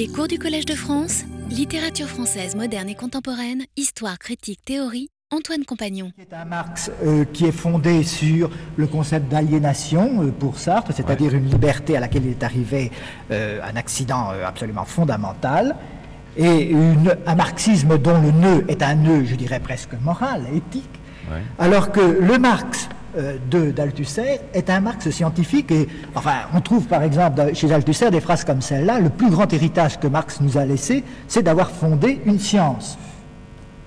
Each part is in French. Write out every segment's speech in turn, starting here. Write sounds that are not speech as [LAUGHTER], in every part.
Les cours du Collège de France, littérature française moderne et contemporaine, histoire, critique, théorie, Antoine Compagnon. C'est un Marx euh, qui est fondé sur le concept d'aliénation euh, pour Sartre, c'est-à-dire une liberté à laquelle il est arrivé euh, un accident euh, absolument fondamental, et une- un marxisme dont le nœud est un nœud, je dirais presque moral, éthique, Ouais. alors que le Marx de d'Althusser est un Marx scientifique, et enfin, on trouve par exemple chez Althusser des phrases comme celle-là, le plus grand héritage que Marx nous a laissé, c'est d'avoir fondé une science.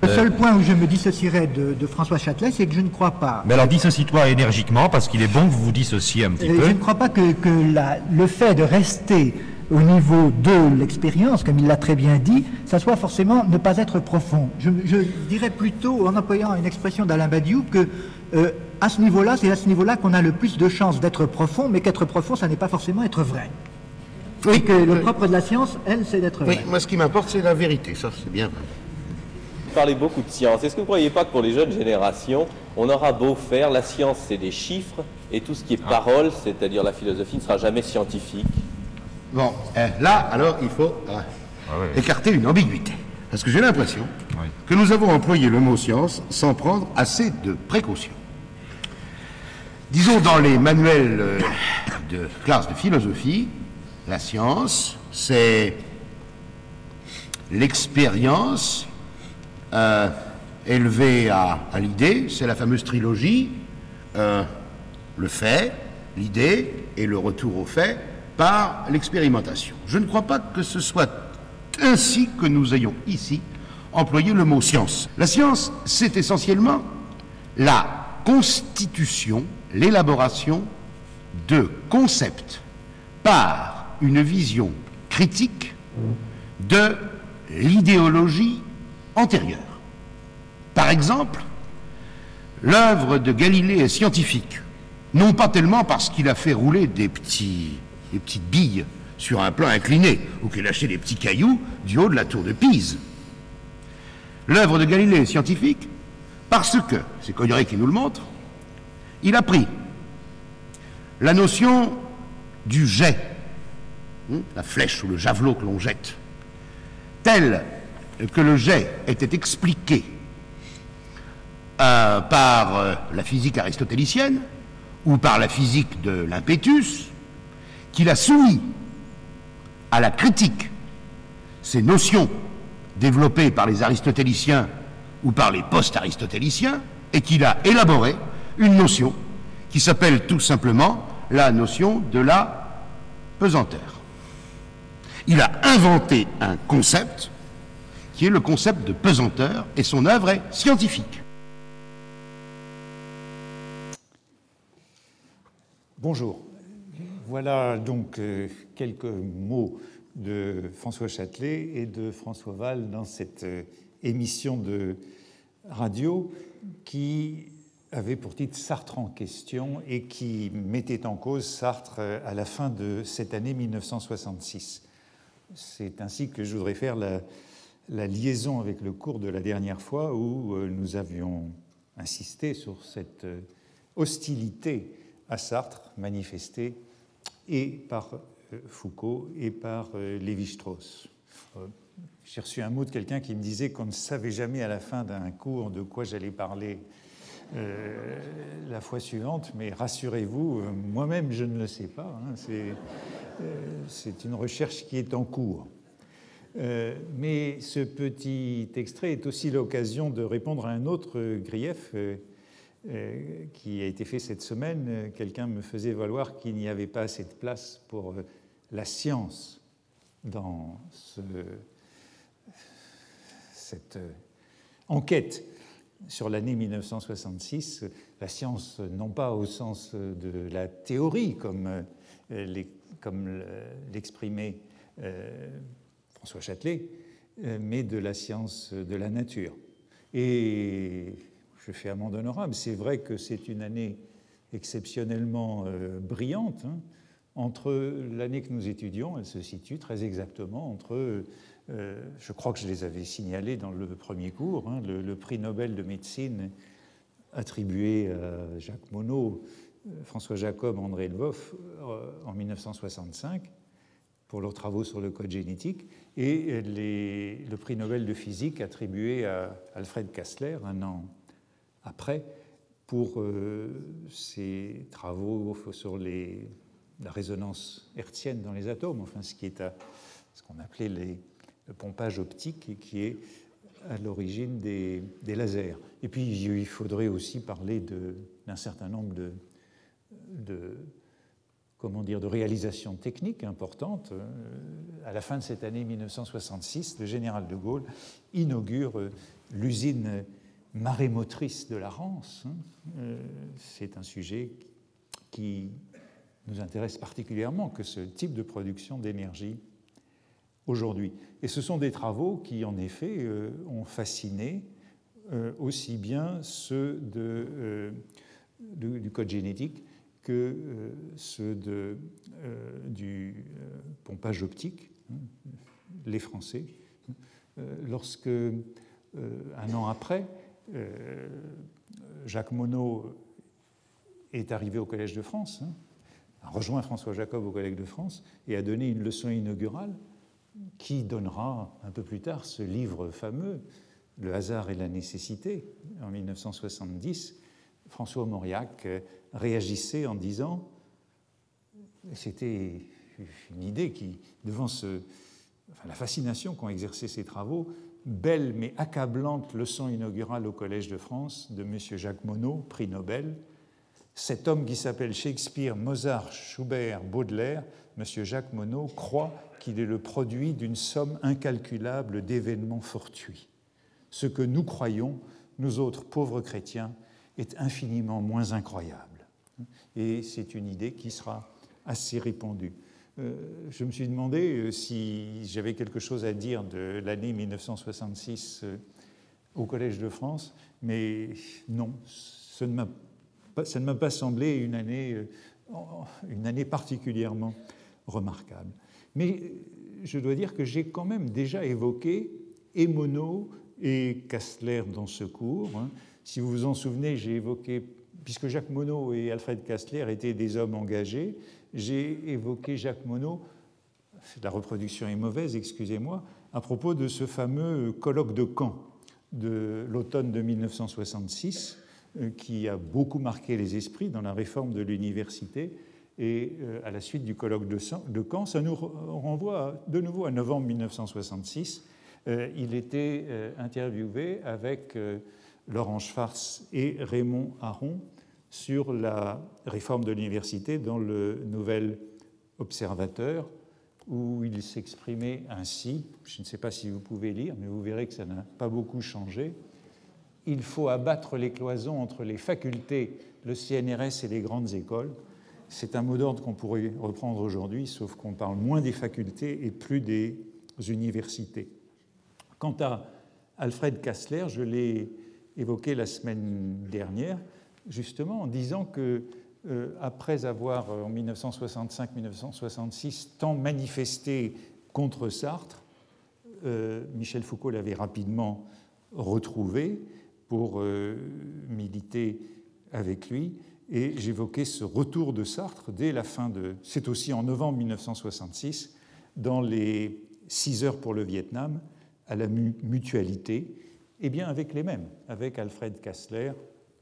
Le Euh, seul point où je me dissocierais de, de François Châtelet, c'est que je ne crois pas. Mais alors dissocie-toi énergiquement parce qu'il est bon que vous vous dissociez un petit Euh, peu. Je ne crois pas que, que la- le fait de rester au niveau de l'expérience, comme il l'a très bien dit, ça soit forcément ne pas être profond. Je, je dirais plutôt, en employant une expression d'Alain Badiou, que euh, à ce niveau-là, c'est à ce niveau-là qu'on a le plus de chances d'être profond, mais qu'être profond, ça n'est pas forcément être vrai. Oui, Et que le propre de la science, elle, c'est d'être oui, vrai. moi ce qui m'importe c'est la vérité, ça c'est bien vrai. Vous parlez beaucoup de science. Est-ce que vous ne croyez pas que pour les jeunes générations, on aura beau faire, la science c'est des chiffres, et tout ce qui est parole, c'est-à-dire la philosophie, ne sera jamais scientifique? Bon, euh, là alors il faut euh, ouais. écarter une ambiguïté. Parce que j'ai l'impression Oui. que nous avons employé le mot science sans prendre assez de précautions. Disons dans les manuels euh, de classe de philosophie, la science, c'est l'expérience euh, élevée à, l'idée, c'est la fameuse trilogie, euh, le fait, l'idée et le retour au fait par l'expérimentation. Je ne crois pas que ce soit ainsi que nous ayons ici employé le mot science. La science, c'est essentiellement la constitution, l'élaboration de concepts par une vision critique de l'idéologie antérieure. Par exemple, l'œuvre de Galilée est scientifique, non pas tellement parce qu'il a fait rouler des, petites billes sur un plan incliné ou qu'il a lâché des petits cailloux du haut de la tour de Pise. L'œuvre de Galilée est scientifique parce que, c'est Cogneray qui nous le montre, il a pris la notion du jet, hein, la flèche ou le javelot que l'on jette, tel que le jet était expliqué euh, par euh, la physique aristotélicienne ou par la physique de l'impétus, qu'il a soumis à la critique ces notions développées par les aristotéliciens ou par les post-aristotéliciens, et qu'il a élaboré une notion qui s'appelle tout simplement la notion de la pesanteur. Il a inventé un concept qui est le concept de pesanteur, et son œuvre est scientifique. Bonjour. Voilà donc euh, quelques mots de François Châtelet et de François Val dans cette euh, émission de radio qui avait pour titre Sartre en question et qui mettait en cause Sartre euh, à la fin de cette année 1966. C'est ainsi que je voudrais faire la, la liaison avec le cours de la dernière fois où euh, nous avions insisté sur cette euh, hostilité à Sartre manifestée et par Foucault et par Lévi-Strauss. J'ai reçu un mot de quelqu'un qui me disait qu'on ne savait jamais à la fin d'un cours de quoi j'allais parler euh, la fois suivante, mais rassurez-vous, euh, moi-même je ne le sais pas. hein, c'est euh, c'est une recherche qui est en cours. Mais ce petit extrait est aussi l'occasion de répondre à un autre grief qui a été fait cette semaine. Quelqu'un me faisait valoir qu'il n'y avait pas assez de place pour la science dans ce- cette enquête sur l'année 1966. La science, non pas au sens de la théorie, comme, euh, l'exprimait euh, François Châtelet, euh, mais de la science de la nature. Et je fais amende honorable, c'est vrai que c'est une année exceptionnellement brillante. hein. Entre l'année que nous étudions, elle se situe très exactement entre, euh, je crois que je les avais signalés dans le premier cours, hein, le, prix Nobel de médecine attribué à Jacques Monod, euh, François Jacob, André Lvoff euh, en 1965 pour leurs travaux sur le code génétique, et le prix Nobel de physique attribué à Alfred Kassler un an après pour ses travaux sur la résonance hertzienne dans les atomes, enfin ce qu'on appelait les, le pompage optique qui est à l'origine des, lasers. Et puis il faudrait aussi parler d'un certain nombre de, de, comment dire, de réalisations techniques importantes. Euh, à la fin de cette année 1966, le général de Gaulle inaugure euh, l'usine marémotrice de la Rance. Hein. Euh, c'est un sujet qui nous intéresse particulièrement, que ce type de production d'énergie aujourd'hui. Et ce sont des travaux qui, en effet, euh, ont fasciné euh, aussi bien ceux euh, du, code génétique que ceux de, du pompage optique, hein, les Français. lorsque, un an après, Jacques Monod est arrivé au Collège de France, hein, a rejoint François Jacob au Collège de France et a donné une leçon inaugurale qui donnera un peu plus tard ce livre fameux, Le hasard et la nécessité, en 1970. François Mauriac réagissait en disant, c'était une idée qui, devant la fascination qu'ont exercé ces travaux, belle mais accablante leçon inaugurale au Collège de France de M. Jacques Monod, prix Nobel, cet homme qui s'appelle Shakespeare, Mozart, Schubert, Baudelaire, M. Jacques Monod, croit qu'il est le produit d'une somme incalculable d'événements fortuits. Ce que nous croyons, nous autres pauvres chrétiens, est infiniment moins incroyable. Et c'est une idée qui sera assez répandue. Euh, je me suis demandé euh, si j'avais quelque chose à dire de l'année 1966 euh, au Collège de France, mais non, ce ne m'a ça ne m'a pas semblé une année, euh, une année particulièrement remarquable. Mais euh, je dois dire que j'ai quand même déjà évoqué Emono et Kastler dans ce cours. Hein. Si vous vous en souvenez, j'ai évoqué, puisque Jacques Monod et Alfred Kastler étaient des hommes engagés, j'ai évoqué Jacques Monod, la reproduction est mauvaise, excusez-moi, à propos de ce fameux colloque de Caen de l'automne de 1966 euh, qui a beaucoup marqué les esprits dans la réforme de l'université. Et euh, à la suite du colloque de Caen, ça nous renvoie de nouveau à novembre 1966. Euh, il était interviewé avec Laurent Schwartz et Raymond Aron sur la réforme de l'université dans le Nouvel Observateur, où il s'exprimait ainsi. Je ne sais pas si vous pouvez lire, mais vous verrez que ça n'a pas beaucoup changé il faut abattre les cloisons entre les facultés, le CNRS et les grandes écoles. C'est un mot d'ordre qu'on pourrait reprendre aujourd'hui, sauf qu'on parle moins des facultés et plus des universités. Quant à Alfred Kassler, je l'ai évoqué la semaine dernière, justement en disant que euh, après avoir en 1965-1966 tant manifesté contre Sartre, euh, Michel Foucault l'avait rapidement retrouvé pour euh, militer avec lui. Et j'évoquais ce retour de Sartre dès la fin de. C'est aussi en novembre 1966, dans les 6 heures pour le Vietnam, à la mutualité, et bien avec les mêmes, avec Alfred Kassler,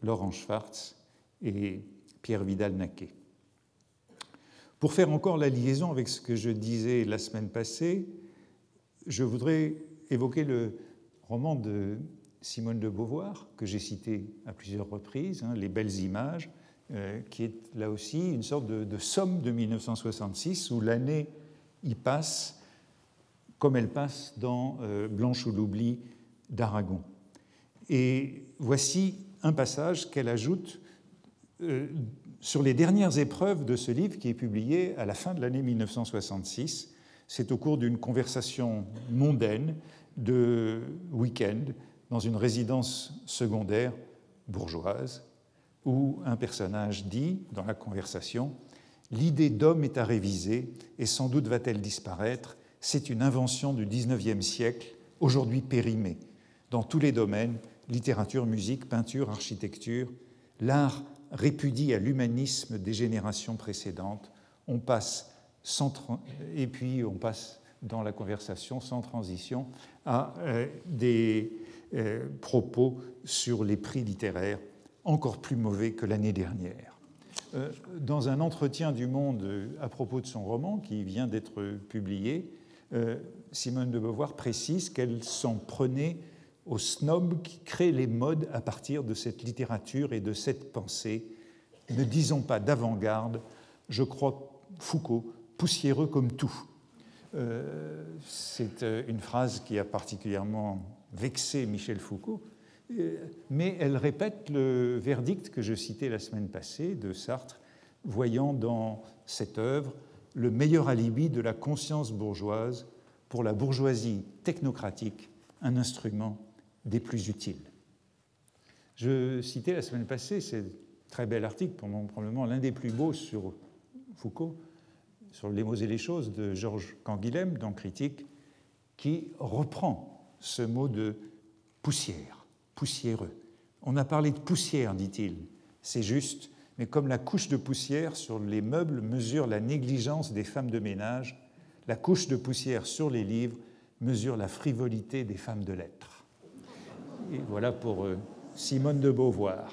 Laurent Schwartz et Pierre Vidal-Naquet. Pour faire encore la liaison avec ce que je disais la semaine passée, je voudrais évoquer le roman de Simone de Beauvoir, que j'ai cité à plusieurs reprises, hein, Les belles images, euh, qui est là aussi une sorte de, somme de 1966 où l'année y passe comme elle passe dans euh, Blanche ou l'oubli d'Aragon. Et voici un passage qu'elle ajoute euh, sur les dernières épreuves de ce livre qui est publié à la fin de l'année 1966. C'est au cours d'une conversation mondaine de week-end dans une résidence secondaire bourgeoise, où un personnage dit, dans la conversation, L'idée d'homme est à réviser, et sans doute va-t-elle disparaître. C'est une invention du XIXe siècle, aujourd'hui périmée. Dans tous les domaines, littérature, musique, peinture, architecture, l'art répudie à l'humanisme des générations précédentes. On passe et puis on passe dans la conversation sans transition à euh, des euh, propos sur les prix littéraires encore plus mauvais que l'année dernière. Euh, dans un entretien du Monde à propos de son roman qui vient d'être publié, Simone de Beauvoir précise qu'elle s'en prenait aux snobs qui créent les modes à partir de cette littérature et de cette pensée. Ne disons pas d'avant-garde, je crois Foucault poussiéreux comme tout. Euh, c'est euh, une phrase qui a particulièrement vexé Michel Foucault, euh, mais elle répète le verdict que je citais la semaine passée de Sartre, voyant dans cette œuvre le meilleur alibi de la conscience bourgeoise pour la bourgeoisie technocratique, un instrument des plus utiles. Je citais la semaine passée, c'est très bel article, probablement l'un des plus beaux sur Foucault, sur les mots et les choses de Georges Canguilhem dans Critique, qui reprend ce mot de poussière, poussiéreux. On a parlé de poussière, dit-il, c'est juste, mais comme la couche de poussière sur les meubles mesure la négligence des femmes de ménage, la couche de poussière sur les livres mesure la frivolité des femmes de lettres. Et voilà pour euh, Simone de Beauvoir.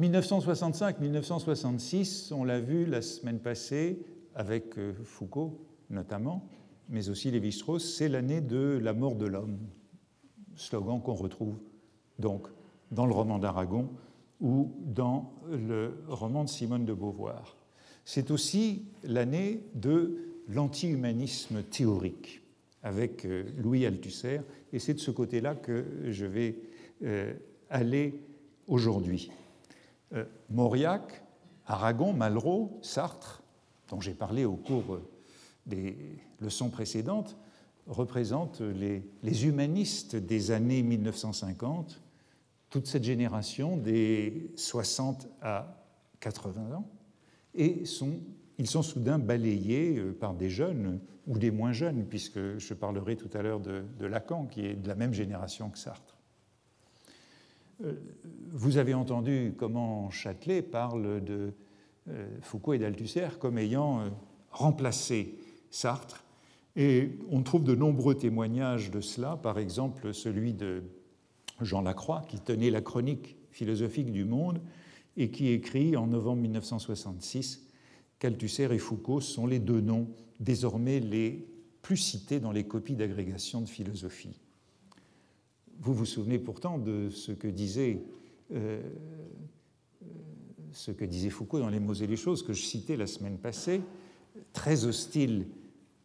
1965-1966, on l'a vu la semaine passée avec euh, Foucault notamment, mais aussi Lévi-Strauss, c'est l'année de la mort de l'homme, slogan qu'on retrouve donc dans le roman d'Aragon ou dans le roman de Simone de Beauvoir. C'est aussi l'année de l'anti-humanisme théorique avec euh, Louis Althusser, et c'est de ce côté-là que je vais euh, aller aujourd'hui. Euh, Mauriac, Aragon, Malraux, Sartre, dont j'ai parlé au cours des leçons précédentes, représentent les, humanistes des années 1950, toute cette génération des 60 à 80 ans, et ils sont soudain balayés euh, par des jeunes ou des moins jeunes, puisque je parlerai tout à l'heure de Lacan, qui est de la même génération que Sartre. Euh, vous avez entendu comment Châtelet parle de euh, Foucault et d'Althusser comme ayant remplacé Sartre. Et on trouve de nombreux témoignages de cela, par exemple celui de Jean Lacroix, qui tenait la chronique philosophique du monde et qui écrit en novembre 1966 qu'Althusser et Foucault sont les deux noms désormais les plus cités dans les copies d'agrégation de philosophie. Vous vous souvenez pourtant de ce que disait, euh, ce que disait Foucault dans Les mots et les choses, que je citais la semaine passée, très hostile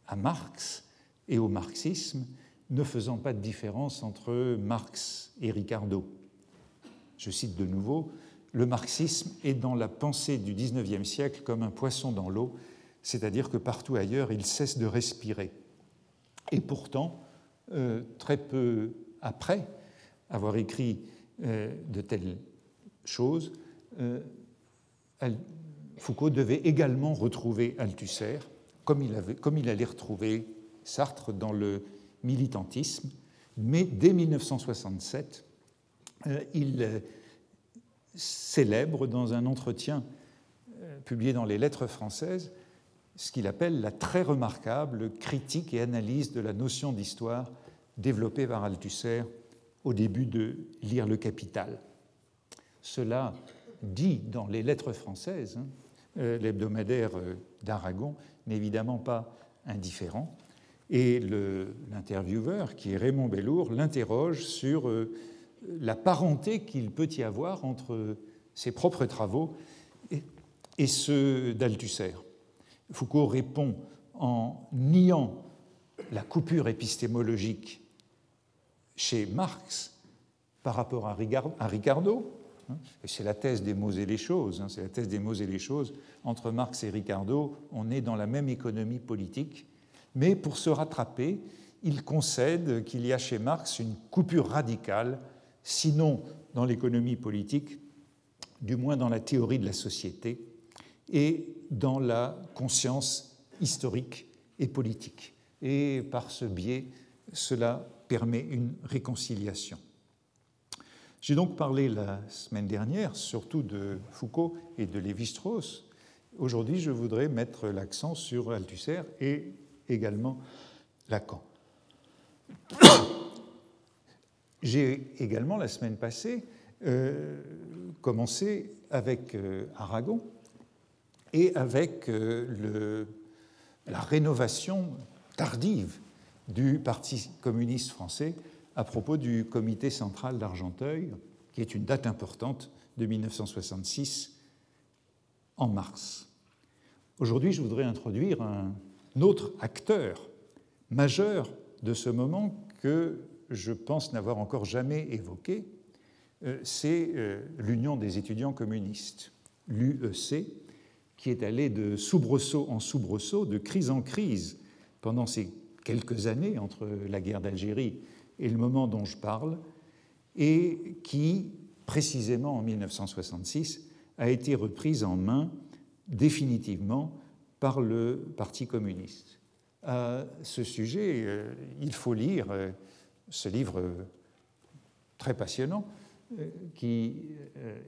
à Marx et au marxisme, ne faisant pas de différence entre Marx et Ricardo. Je cite de nouveau, le marxisme est dans la pensée du XIXe siècle comme un poisson dans l'eau, c'est-à-dire que partout ailleurs il cesse de respirer. Et pourtant, euh, très peu après avoir écrit euh, de telles choses, euh, Foucault devait également retrouver Althusser, comme il, allait retrouver Sartre dans le militantisme, mais dès 1967, euh, il célèbre dans un entretien publié dans les Lettres françaises ce qu'il appelle la très remarquable critique et analyse de la notion d'histoire développée par Althusser au début de Lire le Capital. Cela dit dans les lettres françaises, hein, euh, l'hebdomadaire euh, d'Aragon n'est évidemment pas indifférent. Et l'intervieweur, qui est Raymond Bellour, l'interroge sur euh, la parenté qu'il peut y avoir entre ses propres travaux et, ceux d'Althusser. Foucault répond en niant la coupure épistémologique chez Marx par rapport à Ricardo, et c'est la thèse des mots et les choses, hein, c'est la thèse des mots et les choses, entre Marx et Ricardo, on est dans la même économie politique, mais pour se rattraper, il concède qu'il y a chez Marx une coupure radicale, sinon dans l'économie politique, du moins dans la théorie de la société et dans la conscience historique et politique. Et par ce biais, cela permet une réconciliation. J'ai donc parlé la semaine dernière surtout de Foucault et de Lévi-Strauss, Aujourd'hui, je voudrais mettre l'accent sur Althusser et également Lacan. [COUGHS] J'ai également, la semaine passée, euh, commencé avec euh, Aragon et avec euh, la rénovation tardive du Parti communiste français à propos du comité central d'Argenteuil, qui est une date importante de 1966 en mars. Aujourd'hui, je voudrais introduire un autre acteur majeur de ce moment que je pense n'avoir encore jamais évoqué, euh, c'est euh, l'Union des étudiants communistes, l'UEC, qui est allée de soubresaut en soubresaut, de crise en crise pendant ces quelques années entre la guerre d'Algérie et le moment dont je parle, et qui, précisément en 1966, a été reprise en main définitivement par le Parti communiste. À ce sujet, euh, il faut lire euh, ce livre très passionnant euh, qui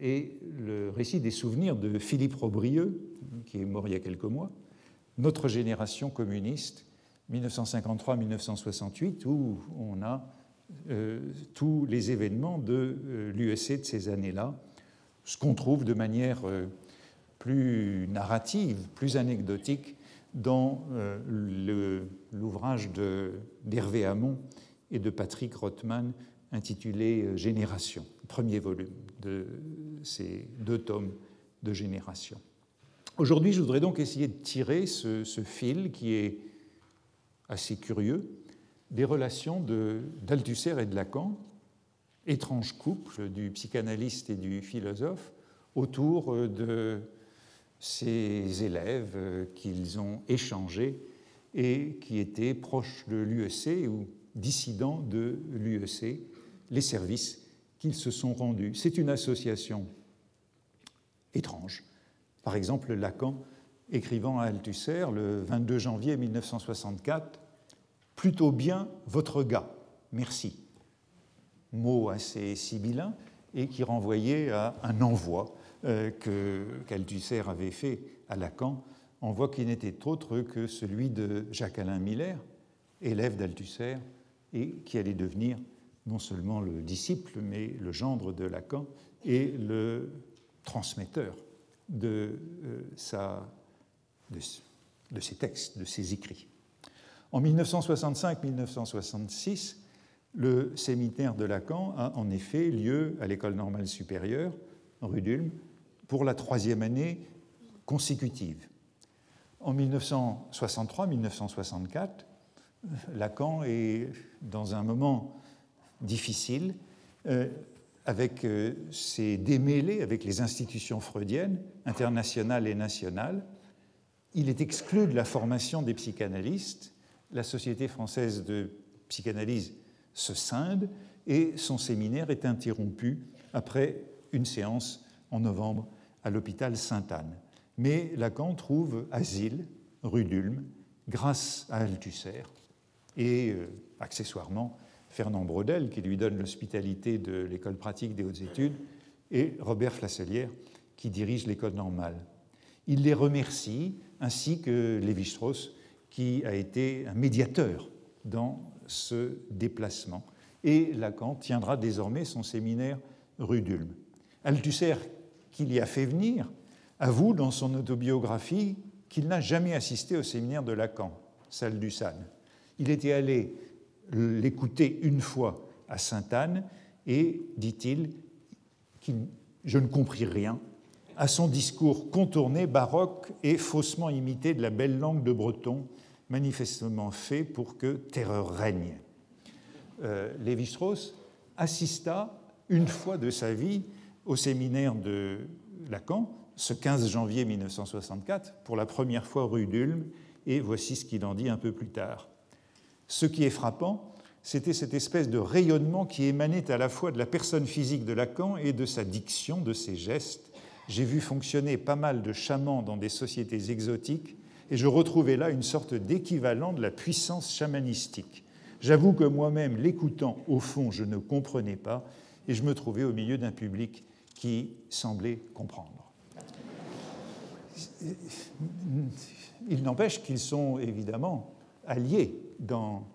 est le récit des souvenirs de Philippe Robrieux, qui est mort il y a quelques mois, Notre génération communiste, 1953-1968, où on a tous les événements de l'USC de ces années-là, ce qu'on trouve de manière plus narrative, plus anecdotique dans euh, l'ouvrage d'Hervé Hamon et de Patrick Rothman intitulé euh, Génération, premier volume de ces deux tomes de Génération. Aujourd'hui, je voudrais donc essayer de tirer ce, ce fil qui est assez curieux des relations d'Althusser et de Lacan, étrange couple du psychanalyste et du philosophe, autour euh, de ces élèves euh, qu'ils ont échangés et qui étaient proches de l'UEC ou dissidents de l'UEC, les services qu'ils se sont rendus. C'est une association étrange. Par exemple, Lacan, écrivant à Althusser le 22 janvier 1964, Plutôt bien votre gars, merci. Mot assez sibyllin et qui renvoyait à un envoi euh, qu'Althusser avait fait à Lacan, envoi qui n'était autre que celui de Jacques-Alain Miller, élève d'Althusser, et qui allait devenir non seulement le disciple, mais le gendre de Lacan et le transmetteur de, euh, ses textes, de ses écrits. En 1965-1966, le séminaire de Lacan a en effet lieu à l'École normale supérieure, rue d'Ulm, pour la troisième année consécutive. En 1963-1964, Lacan est dans un moment difficile, euh, avec euh, ses démêlés avec les institutions freudiennes, internationales et nationales. Il est exclu de la formation des psychanalystes. La Société française de psychanalyse se scinde et son séminaire est interrompu après une séance en novembre à l'hôpital Sainte-Anne. Mais Lacan trouve asile, rue d'Ulm, grâce à Althusser et euh, accessoirement Fernand Braudel, qui lui donne l'hospitalité de l'école pratique des hautes études, et Robert Flasselière, qui dirige l'école normale. Il les remercie, ainsi que Lévi-Strauss, qui a été un médiateur dans ce déplacement. Et Lacan tiendra désormais son séminaire rue d'Ulm. Althusser qu'il y a fait venir, avoue dans son autobiographie qu'il n'a jamais assisté au séminaire de Lacan, salle du San. Il était allé l'écouter une fois à Sainte-Anne et, dit-il, je ne compris rien à son discours contourné, baroque et faussement imité de la belle langue de breton, manifestement fait pour que terreur règne. Euh, Lévi-Strauss assista une fois de sa vie au séminaire de Lacan, ce 15 janvier 1964, pour la première fois rue d'Ulm, et voici ce qu'il en dit un peu plus tard. Ce qui est frappant, c'était cette espèce de rayonnement qui émanait à la fois de la personne physique de Lacan et de sa diction, de ses gestes. J'ai vu fonctionner pas mal de chamans dans des sociétés exotiques, et je retrouvais là une sorte d'équivalent de la puissance chamanistique. J'avoue que moi-même, l'écoutant, au fond, je ne comprenais pas, et je me trouvais au milieu d'un public qui semblait comprendre. il n'empêche qu'ils sont évidemment alliés dans,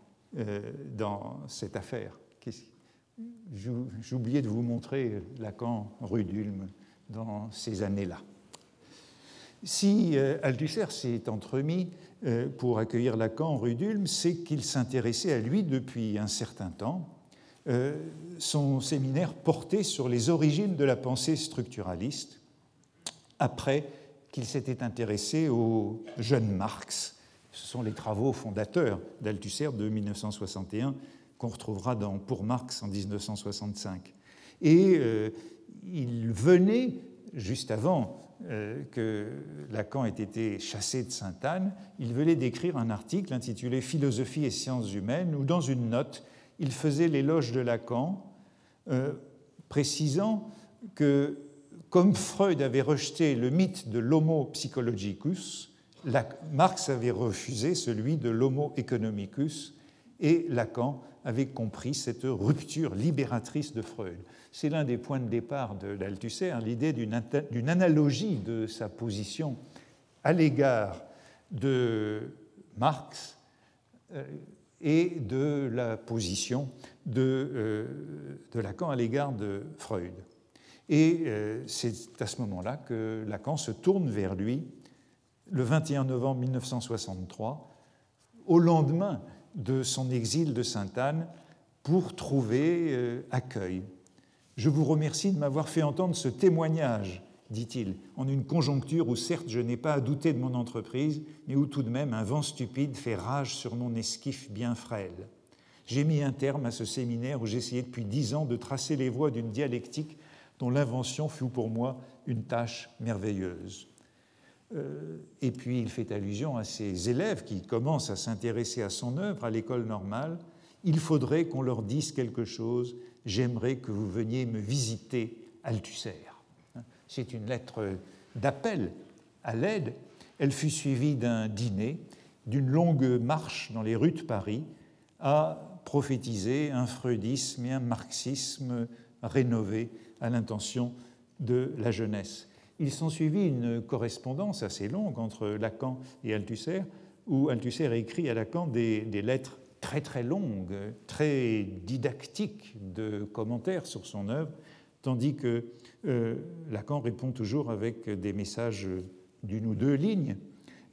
dans cette affaire. J'oubliais de vous montrer Lacan, rue d'Ulm, dans ces années-là. Si Althusser s'est entremis pour accueillir Lacan, rue d'Ulm, c'est qu'il s'intéressait à lui depuis un certain temps. son séminaire portait sur les origines de la pensée structuraliste, après qu'il s'était intéressé au jeune Marx. Ce sont les travaux fondateurs d'Althusser de 1961 qu'on retrouvera dans Pour Marx en 1965. Et euh, il venait, juste avant euh, que Lacan ait été chassé de Sainte-Anne, il venait d'écrire un article intitulé Philosophie et sciences humaines, où dans une note, il faisait l'éloge de Lacan, euh, précisant que comme Freud avait rejeté le mythe de l'homo psychologicus, Marx avait refusé celui de l'homo economicus et Lacan avait compris cette rupture libératrice de Freud. C'est l'un des points de départ de l'Althusser, l'idée d'une analogie de sa position à l'égard de Marx euh, et de la position de, euh, de Lacan à l'égard de Freud. Et euh, c'est à ce moment-là que Lacan se tourne vers lui le 21 novembre 1963, au lendemain de son exil de Sainte-Anne, pour trouver euh, accueil. Je vous remercie de m'avoir fait entendre ce témoignage, dit-il, en une conjoncture où certes je n'ai pas à douter de mon entreprise, mais où tout de même un vent stupide fait rage sur mon esquif bien frêle. J'ai mis un terme à ce séminaire où j'essayais depuis dix ans de tracer les voies d'une dialectique dont l'invention fut pour moi une tâche merveilleuse. Euh, et puis il fait allusion à ses élèves qui commencent à s'intéresser à son œuvre à l'école normale. Il faudrait qu'on leur dise quelque chose. J'aimerais que vous veniez me visiter Althusser. C'est une lettre d'appel à l'aide. Elle fut suivie d'un dîner, d'une longue marche dans les rues de Paris, à prophétiser un freudisme et un marxisme rénové à l'intention de la jeunesse. Il s'en suivit une correspondance assez longue entre Lacan et Althusser, où Althusser écrit à Lacan des, lettres très très longues, très didactiques de commentaires sur son œuvre, tandis que euh, Lacan répond toujours avec des messages d'une ou deux lignes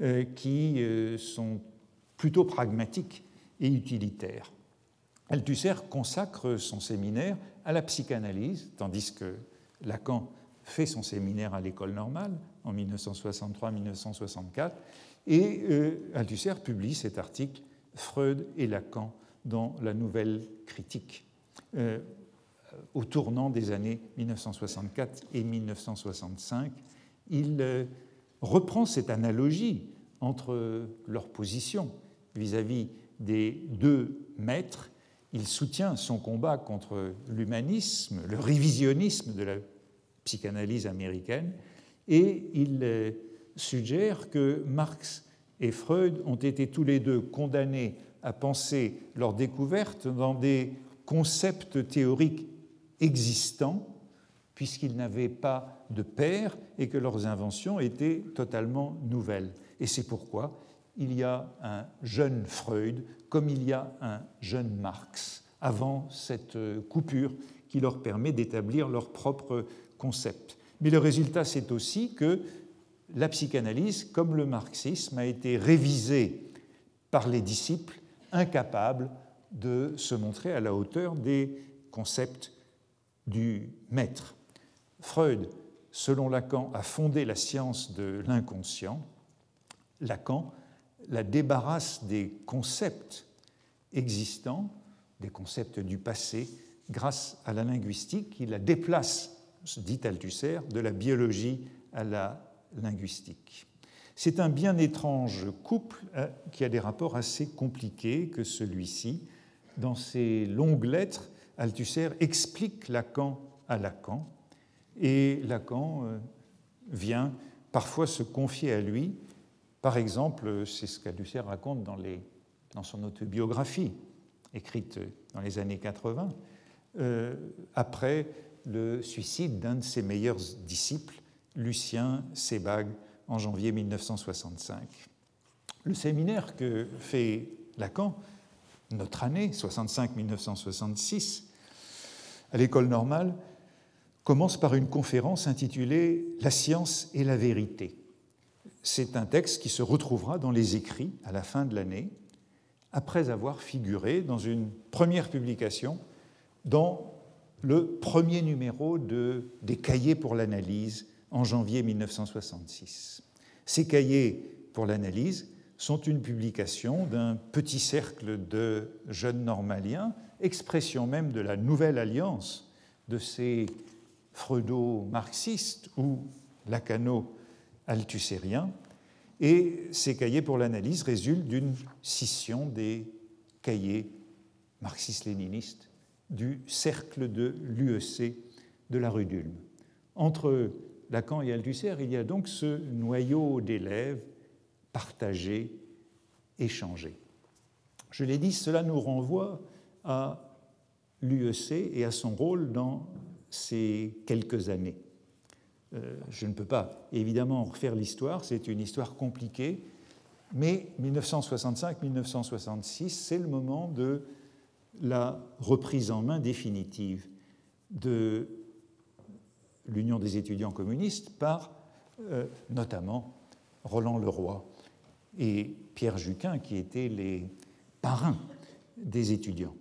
euh, qui euh, sont plutôt pragmatiques et utilitaires. Althusser consacre son séminaire à la psychanalyse, tandis que Lacan fait son séminaire à l'école normale en 1963-1964, et euh, Althusser publie cet article Freud et Lacan dans la Nouvelle Critique euh, au tournant des années 1964 et 1965. Il euh, reprend cette analogie entre leurs positions vis-à-vis des deux maîtres il soutient son combat contre l'humanisme, le révisionnisme de la psychanalyse américaine, et il euh, suggère que Marx et Freud ont été tous les deux condamnés à penser leur découverte dans des concepts théoriques existants, puisqu'ils n'avaient pas de père et que leurs inventions étaient totalement nouvelles. Et c'est pourquoi il y a un jeune Freud comme il y a un jeune Marx avant cette euh, coupure qui leur permet d'établir leur propre concept. Mais le résultat, c'est aussi que la psychanalyse, comme le marxisme, a été révisée par les disciples incapables de se montrer à la hauteur des concepts du maître. Freud, selon Lacan, a fondé la science de l'inconscient. Lacan la débarrasse des concepts existants, des concepts du passé, grâce à la linguistique, qui la déplace, dit Althusser, de la biologie à la linguistique. C'est un bien étrange couple euh, qui a des rapports assez compliqués que celui-ci. Dans ses longues lettres, Althusser explique Lacan à Lacan, et Lacan euh, vient parfois se confier à lui par exemple, c'est ce qu'Althusser raconte dans, son autobiographie, écrite dans les années 80, euh, après le suicide d'un de ses meilleurs disciples, Lucien Sebag en janvier 1965. Le séminaire que fait Lacan, notre année, 65-1966, à l'école normale, commence par une conférence intitulée La science et la vérité. C'est un texte qui se retrouvera dans les écrits à la fin de l'année, après avoir figuré dans une première publication dans le premier numéro de, des cahiers pour l'analyse en janvier 1966. Ces cahiers pour l'analyse sont une publication d'un petit cercle de jeunes normaliens, expression même de la nouvelle alliance de ces freudo-marxistes ou lacano-althusériens, et ces cahiers pour l'analyse résultent d'une scission des cahiers marxistes-léninistes du cercle de l'UEC de la rue d'Ulm. Entre Lacan et Althusser, il y a donc ce noyau d'élèves partagés, échangés. Je l'ai dit, cela nous renvoie à l'UEC et à son rôle dans ces quelques années. Euh, je ne peux pas évidemment refaire l'histoire, c'est une histoire compliquée, mais 1965-1966, c'est le moment de la reprise en main définitive de l'Union des étudiants communistes par euh, notamment Roland Leroy et Pierre Juquin, qui étaient les parrains des étudiants.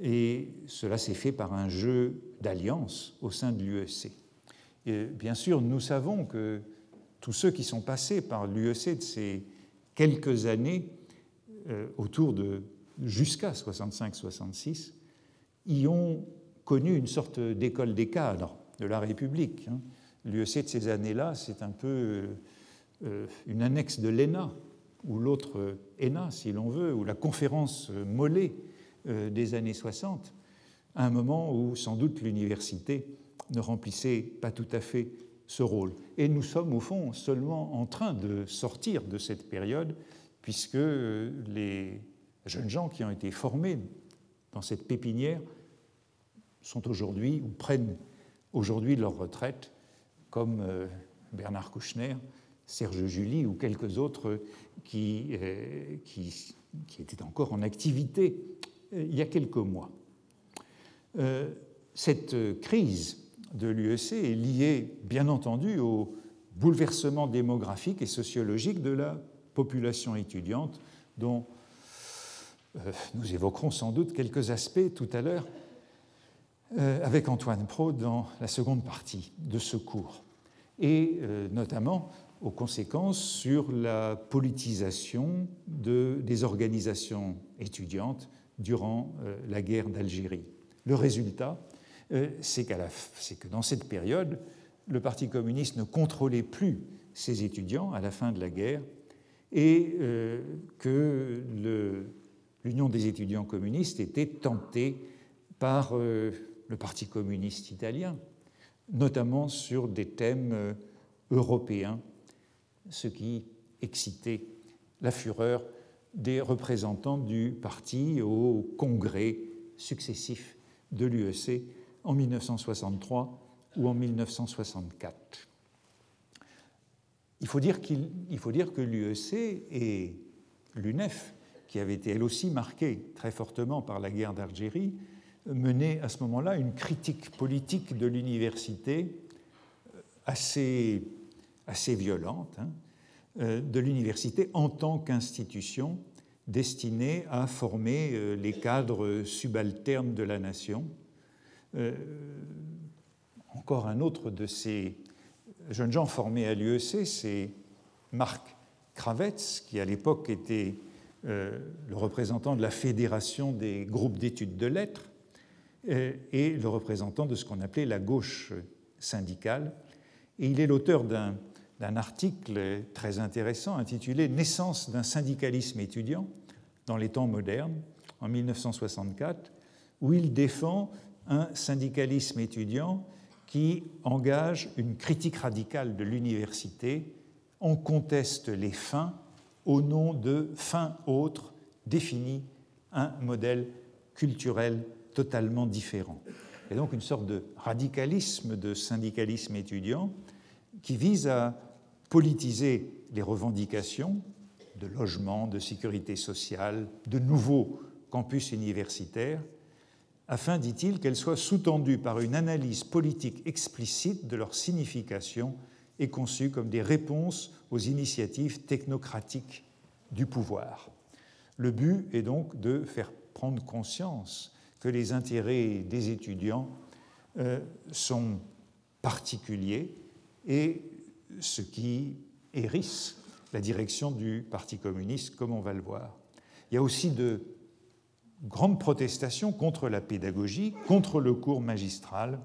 Et cela s'est fait par un jeu d'alliance au sein de l'UEC. bien sûr, nous savons que tous ceux qui sont passés par l'UEC de ces quelques années, euh, autour de jusqu'à 65-66, y ont connu une sorte d'école des cadres de la République. Hein. L'UEC de ces années-là, c'est un peu euh, une annexe de l'ENA, ou l'autre ENA, si l'on veut, ou la conférence Mollet euh, des années 60, à un moment où sans doute l'université ne remplissait pas tout à fait ce rôle. Et nous sommes au fond seulement en train de sortir de cette période, puisque les jeunes gens qui ont été formés dans cette pépinière sont aujourd'hui ou prennent aujourd'hui leur retraite, comme euh, Bernard Kouchner, Serge Julie ou quelques autres qui, euh, étaient encore en activité euh, il y a quelques mois. Cette crise de l'UEC est liée, bien entendu, au bouleversement démographique et sociologique de la population étudiante dont nous évoquerons sans doute quelques aspects tout à l'heure euh, avec Antoine Pro dans la seconde partie de ce cours, et euh, notamment aux conséquences sur la politisation de, des organisations étudiantes durant la guerre d'Algérie. Le résultat, c'est que dans cette période, le Parti communiste ne contrôlait plus ses étudiants à la fin de la guerre et que le l'Union des étudiants communistes était tentée par euh, le Parti communiste italien, notamment sur des thèmes euh, européens, ce qui excitait la fureur des représentants du parti au congrès successif de l'UEC en 1963 ou en 1964. Il faut dire, faut dire que l'UEC et l'UNEF qui avait été elle aussi marquée très fortement par la guerre d'Algérie, menait à ce moment-là une critique politique de l'université euh, assez, assez violente, hein, euh, de l'université en tant qu'institution destinée à former euh, les cadres subalternes de la nation. encore un autre de ces jeunes gens formés à l'UEC, c'est Marc Kravets, qui à l'époque était euh, le représentant de la Fédération des groupes d'études de lettres euh, et le représentant de ce qu'on appelait la gauche syndicale. Et il est l'auteur d'un article très intéressant intitulé Naissance d'un syndicalisme étudiant dans les temps modernes en 1964, où il défend un syndicalisme étudiant qui engage une critique radicale de l'université, on conteste les fins au nom de fin autre définit un modèle culturel totalement différent. Et donc une sorte de radicalisme, de syndicalisme étudiant qui vise à politiser les revendications de logement, de sécurité sociale, de nouveaux campus universitaires, afin, dit-il, qu'elles soient sous-tendues par une analyse politique explicite de leur signification et conçues comme des réponses aux initiatives technocratiques du pouvoir. Le but est donc de faire prendre conscience que les intérêts des étudiants euh, sont particuliers et ce qui hérisse la direction du Parti communiste, comme on va le voir. Il y a aussi de grandes protestations contre la pédagogie, contre le cours magistral.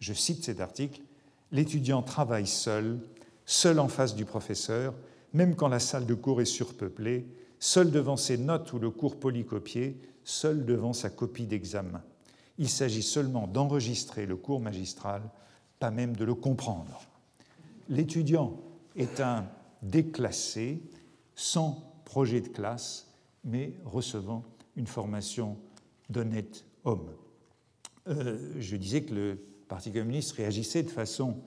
Je cite cet article L'étudiant travaille seul, seul en face du professeur, même quand la salle de cours est surpeuplée, seul devant ses notes ou le cours polycopié, seul devant sa copie d'examen. Il s'agit seulement d'enregistrer le cours magistral, pas même de le comprendre. L'étudiant est un déclassé, sans projet de classe, mais recevant une formation d'honnête homme. Euh, je disais que le Parti communiste réagissait de façon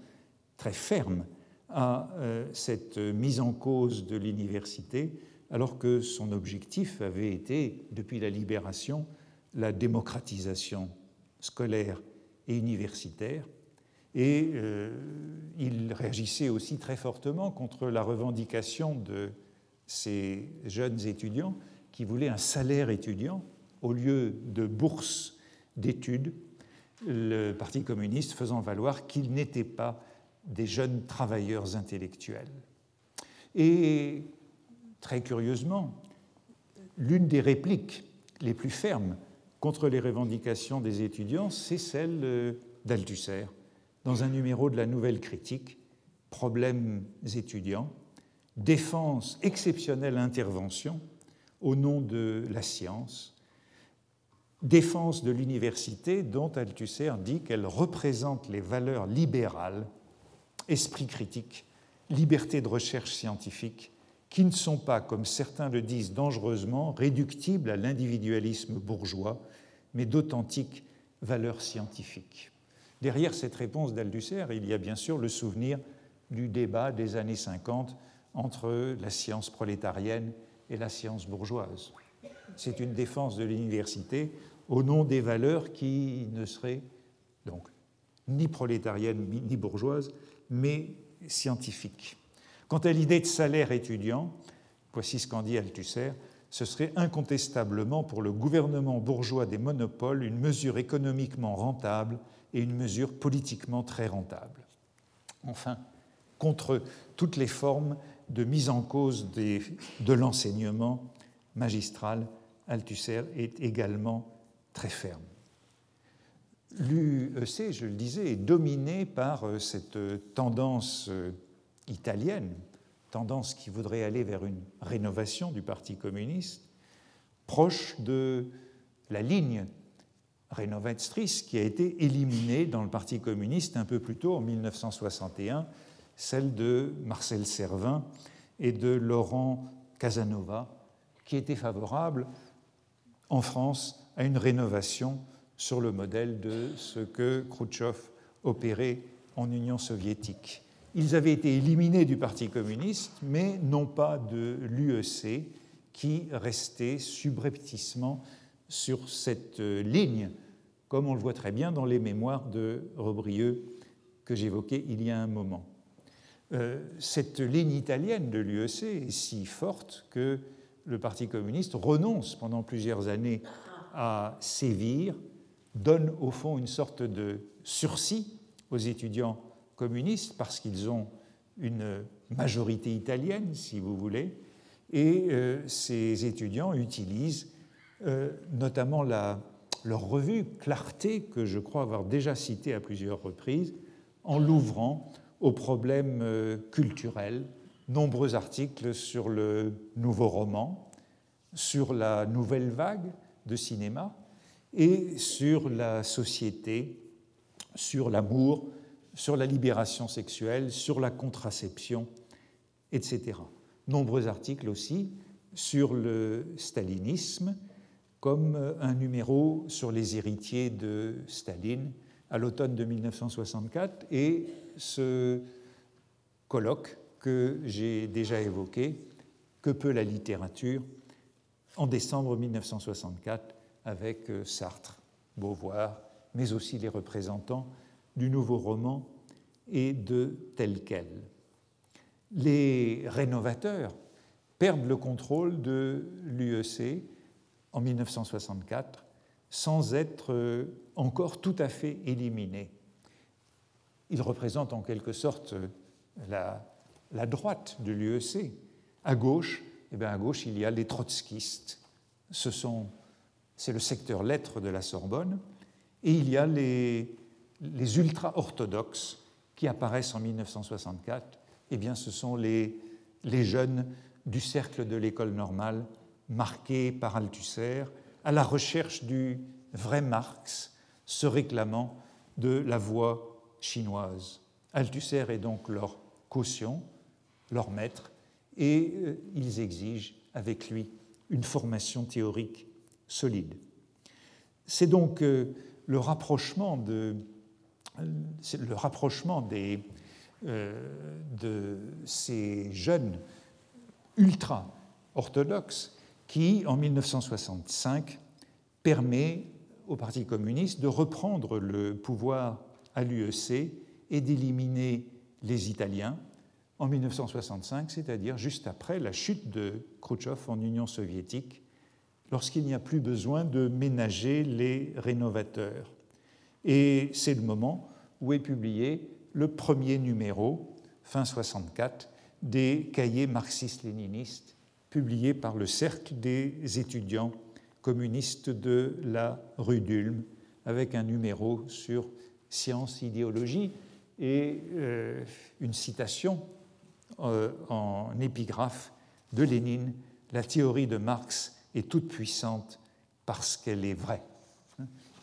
très ferme à euh, cette mise en cause de l'université, alors que son objectif avait été, depuis la libération, la démocratisation scolaire et universitaire. Et euh, il réagissait aussi très fortement contre la revendication de ces jeunes étudiants qui voulaient un salaire étudiant au lieu de bourse d'études, le Parti communiste faisant valoir qu'ils n'étaient pas des jeunes travailleurs intellectuels. Et très curieusement, l'une des répliques les plus fermes contre les revendications des étudiants, c'est celle euh, d'Althusser, dans un numéro de la Nouvelle Critique, Problèmes étudiants, défense exceptionnelle intervention au nom de la science, défense de l'université dont Althusser dit qu'elle représente les valeurs libérales, esprit critique, liberté de recherche scientifique, qui ne sont pas, comme certains le disent dangereusement, réductibles à l'individualisme bourgeois, mais d'authentiques valeurs scientifiques. Derrière cette réponse d'Althusser, il y a bien sûr le souvenir du débat des années 50 entre la science prolétarienne et la science bourgeoise. C'est une défense de l'université au nom des valeurs qui ne seraient donc ni prolétariennes ni bourgeoises, mais scientifiques. Quant à l'idée de salaire étudiant, voici ce qu'en dit Althusser, ce serait incontestablement pour le gouvernement bourgeois des monopoles une mesure économiquement rentable et une mesure politiquement très rentable. Enfin, contre toutes les formes de mise en cause de l'enseignement magistral, Althusser est également très ferme. L'UEC, je le disais, est dominé par euh, cette tendance euh, italienne, tendance qui voudrait aller vers une rénovation du Parti communiste, proche de la ligne rénovatrice qui a été éliminée dans le Parti communiste un peu plus tôt, en 1961, celle de Marcel Servin et de Laurent Casanova, qui était favorable en France à une rénovation sur le modèle de ce que Khrouchtchev opérait en Union soviétique. Ils avaient été éliminés du Parti communiste, mais non pas de l'UEC, qui restait subrepticement sur cette ligne, comme on le voit très bien dans les mémoires de Robrieux que j'évoquais il y a un moment. Euh, cette ligne italienne de l'UEC est si forte que le Parti communiste renonce pendant plusieurs années à sévir, donne au fond une sorte de sursis aux étudiants communistes parce qu'ils ont une majorité italienne, si vous voulez, et euh, ces étudiants utilisent euh, notamment leur revue Clarté, que je crois avoir déjà citée à plusieurs reprises, en l'ouvrant aux problèmes euh, culturels, nombreux articles sur le nouveau roman, sur la nouvelle vague de cinéma et sur la société, sur l'amour, sur la libération sexuelle, sur la contraception, etc. Nombreux articles aussi sur le stalinisme, comme un numéro sur les héritiers de Staline à l'automne de 1964 et ce colloque que j'ai déjà évoqué, Que peut la littérature en décembre 1964 avec euh, Sartre, Beauvoir, mais aussi les représentants du nouveau roman et de tel quel. Les rénovateurs perdent le contrôle de l'UEC en 1964 sans être euh, encore tout à fait éliminés. Ils représentent en quelque sorte euh, la, la droite de l'UEC. À gauche, eh bien à gauche, il y a les trotskistes. C'est le secteur lettres de la Sorbonne. Et il y a les, les ultra-orthodoxes qui apparaissent en 1964. Eh bien, ce sont les, les jeunes du cercle de l'école normale, marqués par Althusser, à la recherche du vrai Marx, se réclamant de la voie chinoise. Althusser est donc leur caution, leur maître, et euh, ils exigent avec lui une formation théorique solide. C'est donc euh, le rapprochement, de, le rapprochement des, euh, de ces jeunes ultra-orthodoxes qui, en 1965, permet au Parti communiste de reprendre le pouvoir à l'UEC et d'éliminer les Italiens en 1965, c'est-à-dire juste après la chute de Khrouchtchev en Union soviétique, lorsqu'il n'y a plus besoin de ménager les rénovateurs. Et c'est le moment où est publié le premier numéro, fin 64, des cahiers marxistes-léninistes publiés par le Cercle des étudiants communistes de la rue d'Ulm, avec un numéro sur science, idéologie et euh, une citation en épigraphe de Lénine La théorie de Marx est toute puissante parce qu'elle est vraie.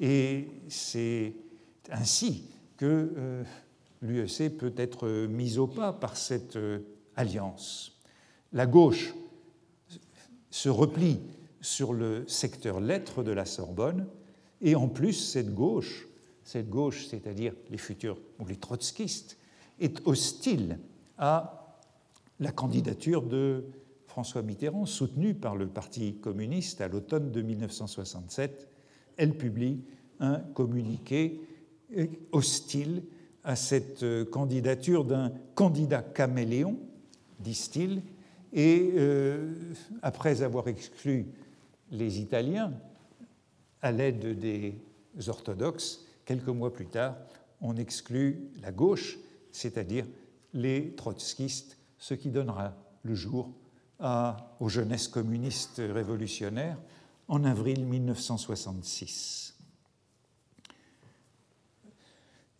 Et c'est ainsi que euh, l'UEC peut être mise au pas par cette alliance. La gauche se replie sur le secteur lettres de la Sorbonne, et en plus, cette gauche, cette gauche, c'est-à-dire les futurs ou les trotskistes, est hostile à la candidature de François Mitterrand, soutenue par le Parti communiste à l'automne de 1967. Elle publie un communiqué hostile à cette candidature d'un candidat caméléon, disent-ils, et euh, après avoir exclu les Italiens, à l'aide des orthodoxes, quelques mois plus tard, on exclut la gauche, c'est-à-dire les trotskistes, ce qui donnera le jour aux jeunesses communistes révolutionnaires en avril 1966.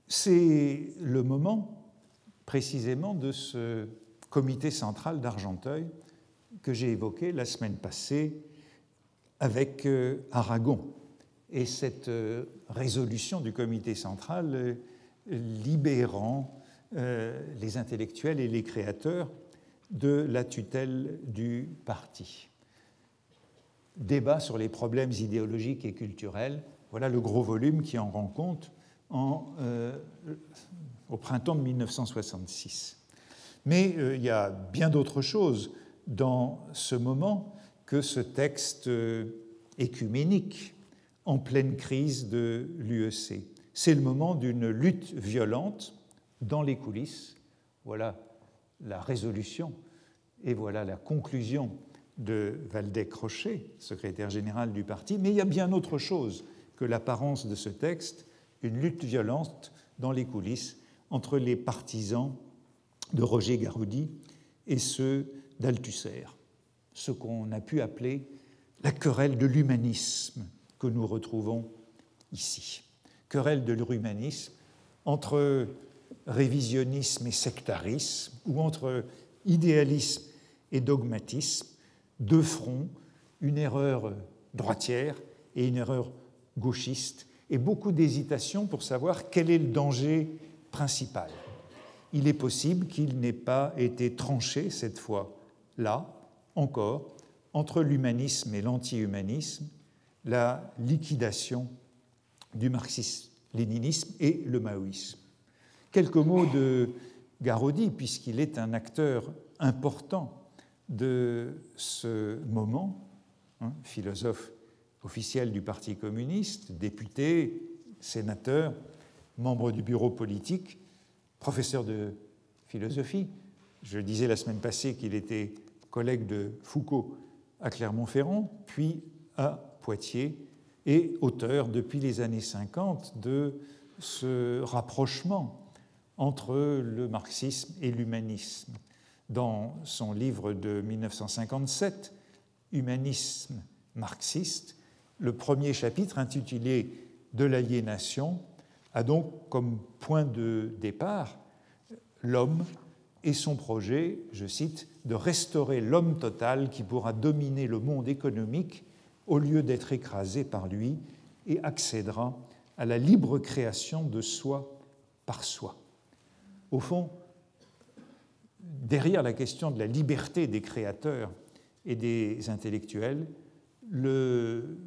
C'est le moment précisément de ce comité central d'Argenteuil que j'ai évoqué la semaine passée avec euh, Aragon et cette euh, résolution du comité central euh, libérant les intellectuels et les créateurs de la tutelle du parti. Débat sur les problèmes idéologiques et culturels, voilà le gros volume qui en rend compte en, au printemps de 1966. Mais il y a bien d'autres choses dans ce moment que ce texte euh, écuménique en pleine crise de l'UEC. C'est le moment d'une lutte violente dans les coulisses. Voilà la résolution et voilà la conclusion de Valdec Crochet, secrétaire général du parti. Mais il y a bien autre chose que l'apparence de ce texte, une lutte violente dans les coulisses entre les partisans de Roger Garoudi et ceux d'Althusser ce qu'on a pu appeler la querelle de l'humanisme que nous retrouvons ici. Querelle de l'humanisme entre révisionnisme et sectarisme, ou entre idéalisme et dogmatisme, deux fronts, une erreur droitière et une erreur gauchiste, et beaucoup d'hésitation pour savoir quel est le danger principal. Il est possible qu'il n'ait pas été tranché cette fois-là, encore entre l'humanisme et l'anti-humanisme, la liquidation du marxisme-léninisme et le maoïsme. Quelques mots de Garodi, puisqu'il est un acteur important de ce moment, hein, philosophe officiel du Parti communiste, député, sénateur, membre du bureau politique, professeur de philosophie. Je disais la semaine passée qu'il était collègue de Foucault à Clermont-Ferrand, puis à Poitiers, et auteur depuis les années 50 de ce rapprochement entre le marxisme et l'humanisme. Dans son livre de 1957, Humanisme marxiste, le premier chapitre intitulé De l'aliénation a donc comme point de départ l'homme et son projet, je cite, de restaurer l'homme total qui pourra dominer le monde économique au lieu d'être écrasé par lui et accédera à la libre création de soi par soi. Au fond, derrière la question de la liberté des créateurs et des intellectuels, le,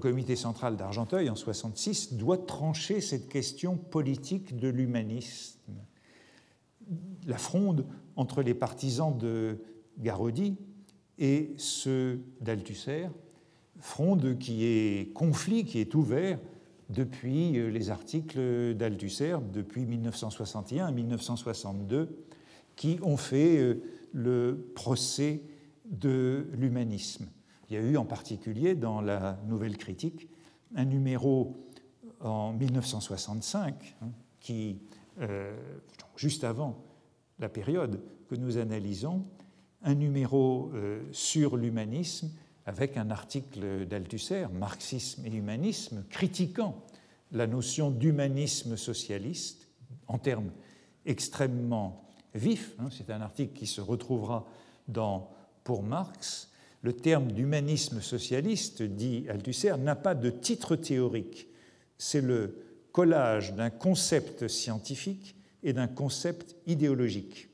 comité central d'Argenteuil en 66 doit trancher cette question politique de l'humanisme. La fronde entre les partisans de Garodi et ceux d'Althusser, fronde qui est conflit, qui est ouvert depuis les articles d'Althusser, depuis 1961 à 1962, qui ont fait euh, le procès de l'humanisme. Il y a eu en particulier dans la Nouvelle Critique un numéro en 1965 hein, qui, euh, juste avant la période que nous analysons, un numéro euh, sur l'humanisme avec un article d'Althusser, Marxisme et humanisme, critiquant la notion d'humanisme socialiste en termes extrêmement vifs. Hein. C'est un article qui se retrouvera dans Pour Marx. Le terme d'humanisme socialiste, dit Althusser, n'a pas de titre théorique. C'est le collage d'un concept scientifique et d'un concept idéologique.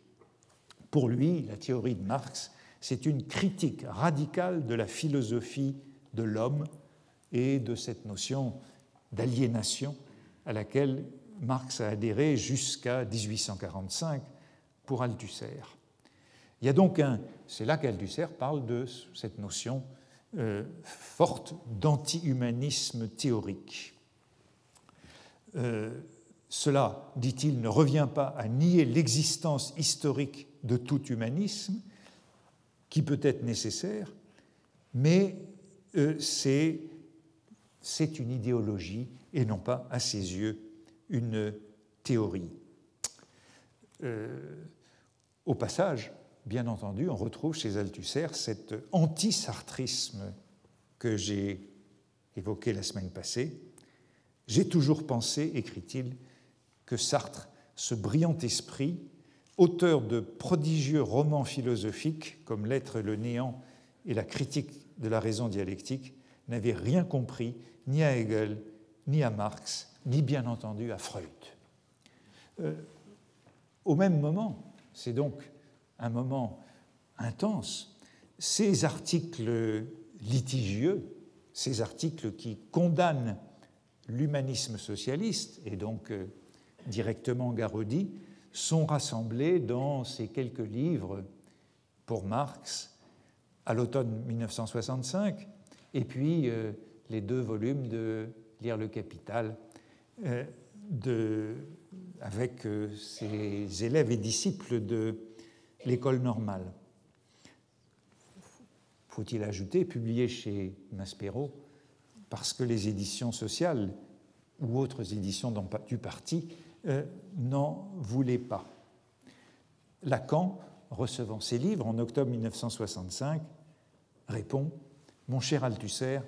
Pour lui, la théorie de Marx, c'est une critique radicale de la philosophie de l'homme et de cette notion d'aliénation à laquelle Marx a adhéré jusqu'à 1845 pour Althusser. Il y a donc un. C'est là qu'Althusser parle de cette notion euh, forte d'anti-humanisme théorique. Euh, cela, dit-il, ne revient pas à nier l'existence historique de tout humanisme, qui peut être nécessaire, mais euh, c'est une idéologie et non pas, à ses yeux, une théorie. au passage, bien entendu, on retrouve chez Althusser cet anti-sartrisme que j'ai évoqué la semaine passée. J'ai toujours pensé, écrit-il, que Sartre, ce brillant esprit, auteur de prodigieux romans philosophiques comme L'être et le néant et la critique de la raison dialectique, n'avait rien compris ni à Hegel, ni à Marx, ni bien entendu à Freud. Euh, au même moment, c'est donc un moment intense, ces articles litigieux, ces articles qui condamnent l'humanisme socialiste et donc euh, directement Garodi, sont rassemblés dans ces quelques livres pour Marx à l'automne 1965, et puis euh, les deux volumes de Lire le Capital euh, avec ses élèves et disciples de l'école normale. Faut-il ajouter, publié chez Maspero, parce que les éditions sociales ou autres éditions du parti euh, n'en voulaient pas. Lacan, recevant ces livres en octobre 1965, répond Mon cher Althusser,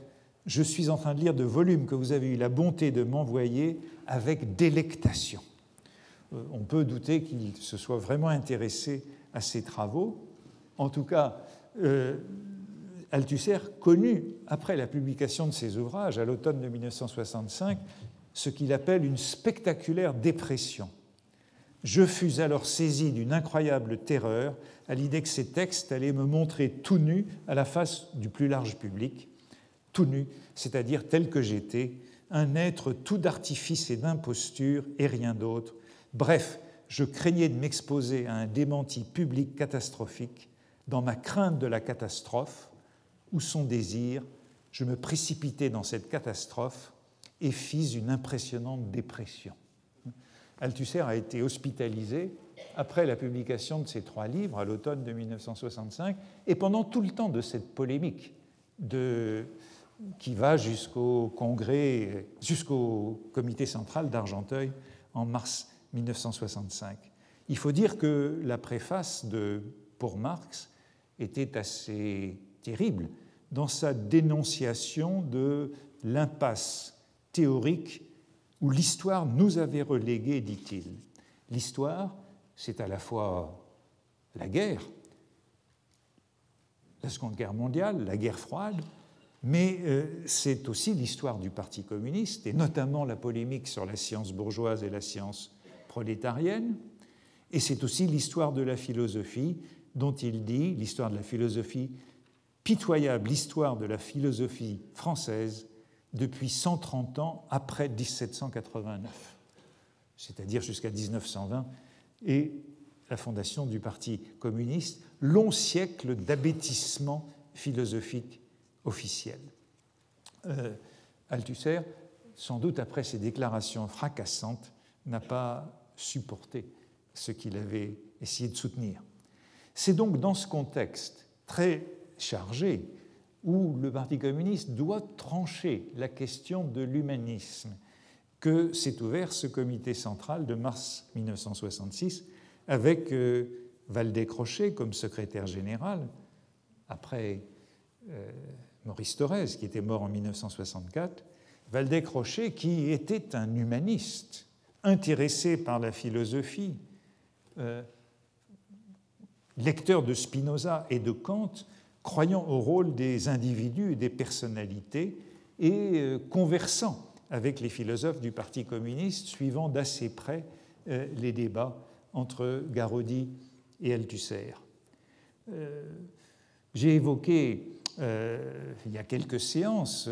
je suis en train de lire de volumes que vous avez eu la bonté de m'envoyer avec délectation. Euh, on peut douter qu'il se soit vraiment intéressé à ses travaux. En tout cas, euh, Althusser connut, après la publication de ses ouvrages à l'automne de 1965, ce qu'il appelle une spectaculaire dépression. Je fus alors saisi d'une incroyable terreur à l'idée que ces textes allaient me montrer tout nu à la face du plus large public, tout nu, c'est-à-dire tel que j'étais, un être tout d'artifice et d'imposture et rien d'autre. Bref, je craignais de m'exposer à un démenti public catastrophique. Dans ma crainte de la catastrophe, ou son désir, je me précipitai dans cette catastrophe et fis une impressionnante dépression. Althusser a été hospitalisé après la publication de ses trois livres à l'automne de 1965 et pendant tout le temps de cette polémique qui va jusqu'au congrès, jusqu'au comité central d'Argenteuil en mars 1965. Il faut dire que la préface de, pour Marx était assez terrible dans sa dénonciation de l'impasse théorique où l'histoire nous avait relégués, dit-il. L'histoire, c'est à la fois la guerre, la Seconde Guerre mondiale, la guerre froide, mais euh, c'est aussi l'histoire du Parti communiste, et notamment la polémique sur la science bourgeoise et la science prolétarienne, et c'est aussi l'histoire de la philosophie, dont il dit, l'histoire de la philosophie, pitoyable histoire de la philosophie française depuis 130 ans après 1789, c'est-à-dire jusqu'à 1920, et la fondation du Parti communiste, long siècle d'abêtissement philosophique officiel. Euh, Althusser, sans doute après ces déclarations fracassantes, n'a pas supporté ce qu'il avait essayé de soutenir. C'est donc dans ce contexte très chargé où le Parti communiste doit trancher la question de l'humanisme que s'est ouvert ce comité central de mars 1966 avec euh, Valdez Crochet comme secrétaire général, après euh, Maurice Thorez, qui était mort en 1964, Valdez Crochet, qui était un humaniste, intéressé par la philosophie, euh, lecteur de Spinoza et de Kant, croyant au rôle des individus et des personnalités et euh, conversant avec les philosophes du Parti communiste, suivant d'assez près euh, les débats entre Garodi et Althusser. Euh, j'ai évoqué il y a quelques séances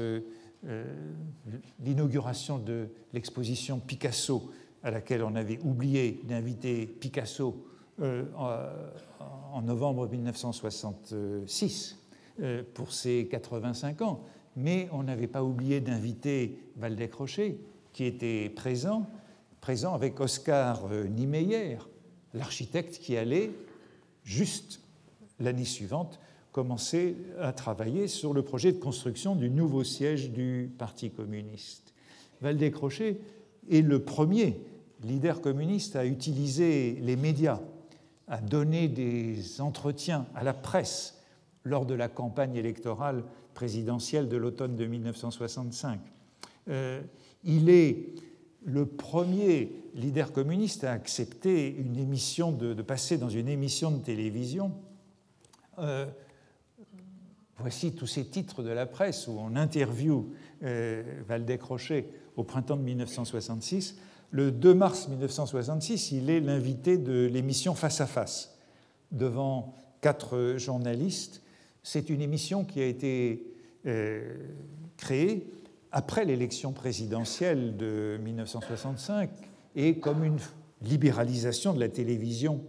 l'inauguration de l'exposition Picasso, à laquelle on avait oublié d'inviter Picasso en novembre 1966 euh, pour ses 85 ans. Mais on n'avait pas oublié d'inviter Valdec Crochet, qui était présent, présent avec Oscar euh, Niemeyer, l'architecte qui allait, juste l'année suivante, commencer à travailler sur le projet de construction du nouveau siège du Parti communiste. Valdec Crochet est le premier leader communiste à utiliser les médias a donné des entretiens à la presse lors de la campagne électorale présidentielle de l'automne de 1965. Euh, il est le premier leader communiste à accepter une émission de, passer dans une émission de télévision. Euh, voici tous ces titres de la presse où on interviewe euh, Valdec Crochet au printemps de 1966. Le 2 mars 1966, il est l'invité de l'émission Face à Face devant quatre journalistes. C'est une émission qui a été euh, créée après l'élection présidentielle de 1965 et comme une libéralisation de la télévision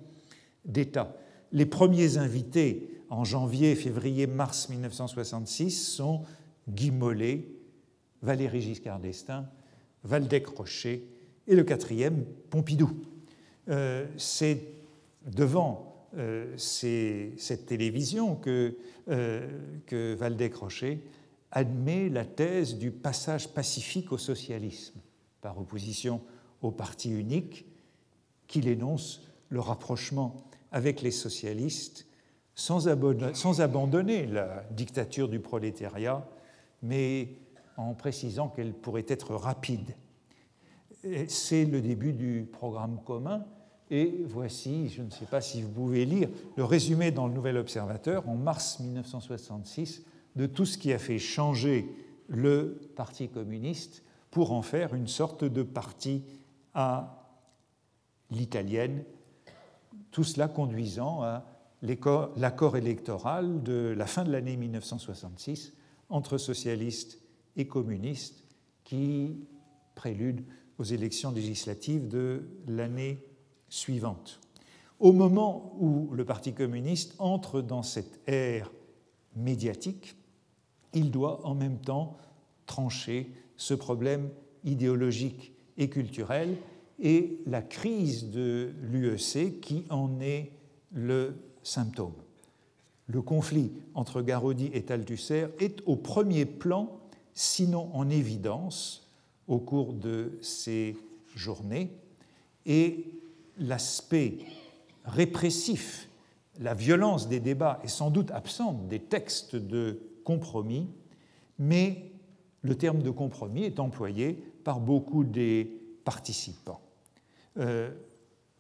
d'État. Les premiers invités en janvier, février, mars 1966 sont Guy Mollet, Valéry Giscard d'Estaing, Valdec Rocher et le quatrième, Pompidou. Euh, c'est devant euh, cette télévision que, euh, Crochet admet la thèse du passage pacifique au socialisme, par opposition au parti unique, qu'il énonce le rapprochement avec les socialistes sans abandonner la dictature du prolétariat, mais en précisant qu'elle pourrait être rapide c'est le début du programme commun. Et voici, je ne sais pas si vous pouvez lire, le résumé dans le Nouvel Observateur en mars 1966 de tout ce qui a fait changer le Parti communiste pour en faire une sorte de parti à l'italienne, tout cela conduisant à l'accord électoral de la fin de l'année 1966 entre socialistes et communistes qui prélude aux élections législatives de l'année suivante. Au moment où le Parti communiste entre dans cette ère médiatique, il doit en même temps trancher ce problème idéologique et culturel et la crise de l'UEC qui en est le symptôme. Le conflit entre Garodi et Althusser est au premier plan, sinon en évidence, au cours de ces journées, et l'aspect répressif, la violence des débats est sans doute absente des textes de compromis, mais le terme de compromis est employé par beaucoup des participants. Euh,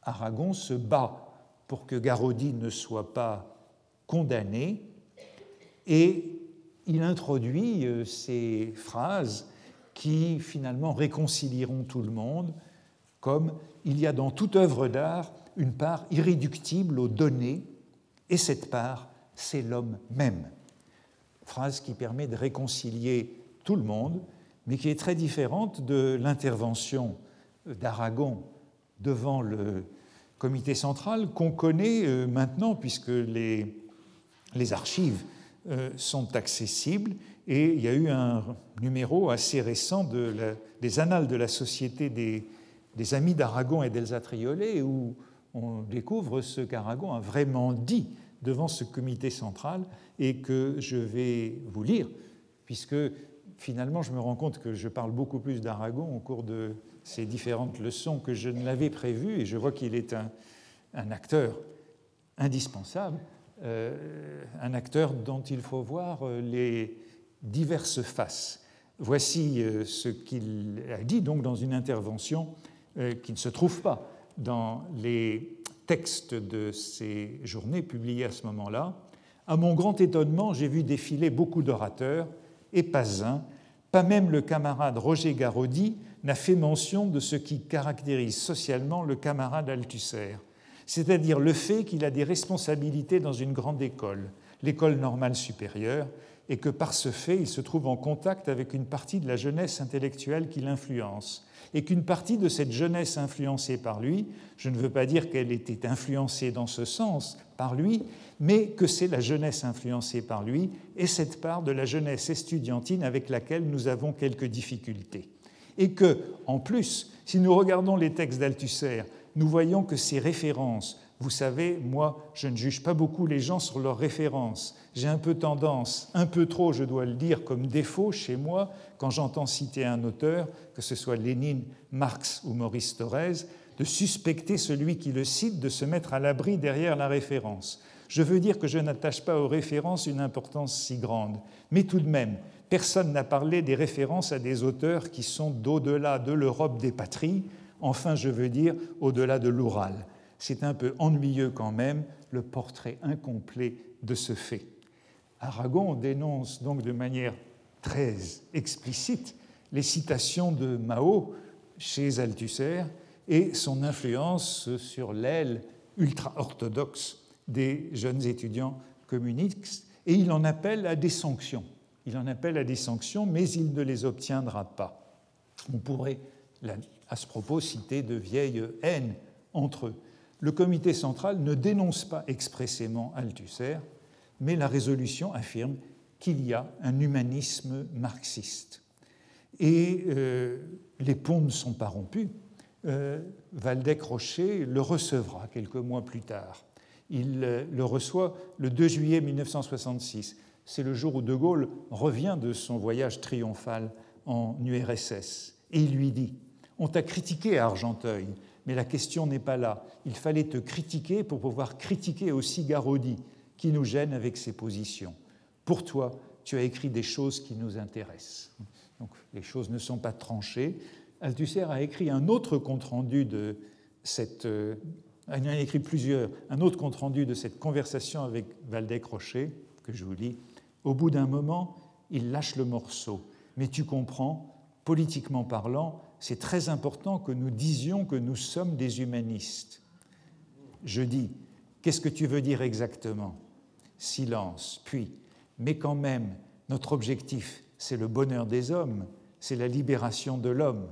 Aragon se bat pour que Garodi ne soit pas condamné et il introduit euh, ces phrases qui finalement réconcilieront tout le monde, comme il y a dans toute œuvre d'art une part irréductible aux données, et cette part, c'est l'homme même. Phrase qui permet de réconcilier tout le monde, mais qui est très différente de l'intervention d'Aragon devant le comité central qu'on connaît euh, maintenant puisque les, les archives euh, sont accessibles et il y a eu un numéro assez récent de des Annales de la Société des, des Amis d'Aragon et d'Elsa Triolet où on découvre ce qu'Aragon a vraiment dit devant ce comité central et que je vais vous lire, puisque finalement je me rends compte que je parle beaucoup plus d'Aragon au cours de ces différentes leçons que je ne l'avais prévu, et je vois qu'il est un, acteur indispensable, euh, un acteur dont il faut voir euh, les diverses faces. Voici euh, ce qu'il a dit donc dans une intervention qui ne se trouve pas dans les textes de ces journées publiées à ce moment-là. À mon grand étonnement, j'ai vu défiler beaucoup d'orateurs, et pas un, pas même le camarade Roger Garaudy, n'a fait mention de ce qui caractérise socialement le camarade Althusser, c'est-à-dire le fait qu'il a des responsabilités dans une grande école, l'école normale supérieure, et que par ce fait, il se trouve en contact avec une partie de la jeunesse intellectuelle qui l'influence, et qu'une partie de cette jeunesse influencée par lui, je ne veux pas dire qu'elle était influencée dans ce sens par lui, mais que c'est la jeunesse influencée par lui et cette part de la jeunesse estudiantine avec laquelle nous avons quelques difficultés. Et que, en plus, si nous regardons les textes d'Althusser, nous voyons que ces références vous savez, moi, je ne juge pas beaucoup les gens sur leurs références. J'ai un peu tendance, un peu trop, je dois le dire, comme défaut chez moi, quand j'entends citer un auteur, que ce soit Lénine, Marx ou Maurice Thorez, de suspecter celui qui le cite de se mettre à l'abri derrière la référence. Je veux dire que je n'attache pas aux références une importance si grande. Mais tout de même, personne n'a parlé des références à des auteurs qui sont d'au-delà de l'Europe des patries, enfin je veux dire au-delà de l'Oural c'est un peu ennuyeux quand même le portrait incomplet de ce fait. Aragon dénonce donc de manière très explicite les citations de Mao chez Althusser et son influence sur l'aile ultra-orthodoxe des jeunes étudiants communistes, et il en appelle à des sanctions. Il en appelle à des sanctions, mais il ne les obtiendra pas. On pourrait, à ce propos, citer de vieilles haines entre eux le comité central ne dénonce pas expressément Althusser, mais la résolution affirme qu'il y a un humanisme marxiste. Et euh, les ponts ne sont pas rompus. Euh, Waldeck-Rocher le recevra quelques mois plus tard. Il euh, le reçoit le 2 juillet 1966. C'est le jour où De Gaulle revient de son voyage triomphal en URSS. Et il lui dit On t'a critiqué à Argenteuil, mais la question n'est pas là. Il fallait te critiquer pour pouvoir critiquer aussi Garodi, qui nous gêne avec ses positions. Pour toi, tu as écrit des choses qui nous intéressent. Donc les choses ne sont pas tranchées. Althusser a écrit un autre compte-rendu de cette. Euh, il a écrit plusieurs. Un autre compte-rendu de cette conversation avec Valdec-Rocher, que je vous lis. Au bout d'un moment, il lâche le morceau. Mais tu comprends, politiquement parlant, c'est très important que nous disions que nous sommes des humanistes. Je dis, qu'est-ce que tu veux dire exactement? Silence, puis, mais quand même, notre objectif, c'est le bonheur des hommes, c'est la libération de l'homme.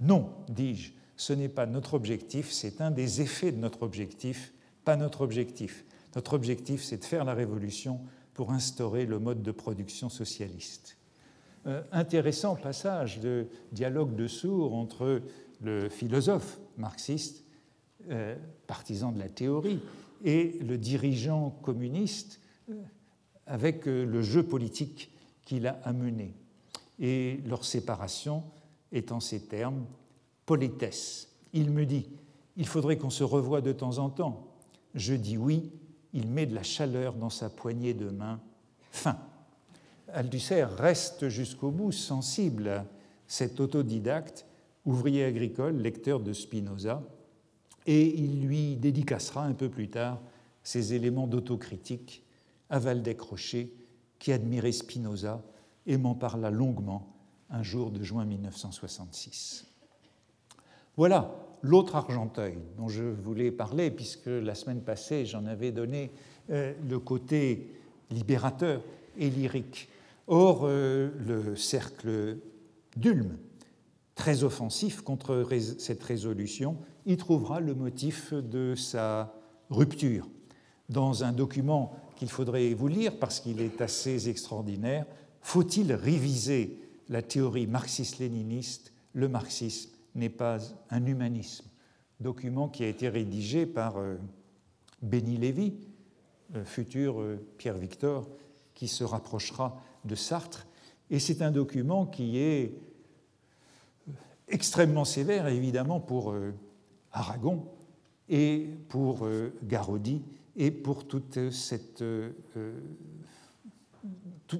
Non, dis-je, ce n'est pas notre objectif, c'est un des effets de notre objectif, pas notre objectif. Notre objectif, c'est de faire la révolution pour instaurer le mode de production socialiste. Euh, intéressant passage de dialogue de sourds entre le philosophe marxiste, euh, partisan de la théorie, et le dirigeant communiste euh, avec le jeu politique qu'il a amené. Et leur séparation est en ces termes politesse. Il me dit Il faudrait qu'on se revoie de temps en temps. Je dis oui, il met de la chaleur dans sa poignée de main. Fin. Althusser reste jusqu'au bout sensible cet autodidacte, ouvrier agricole, lecteur de Spinoza, et il lui dédicacera un peu plus tard ces éléments d'autocritique à Valdec Rocher, qui admirait Spinoza et m'en parla longuement un jour de juin 1966. Voilà l'autre Argenteuil dont je voulais parler, puisque la semaine passée j'en avais donné euh, le côté libérateur et lyrique. Or, euh, le cercle d'Ulm, très offensif contre cette résolution, y trouvera le motif de sa rupture. Dans un document qu'il faudrait vous lire parce qu'il est assez extraordinaire, faut-il réviser la théorie marxiste-léniniste? Le marxisme n'est pas un humanisme. Document qui a été rédigé par euh, Béni Lévy, euh, futur Pierre Victor, qui se rapprochera de Sartre. Et c'est un document qui est extrêmement sévère, évidemment, pour Aragon et pour Garodi et pour toute cette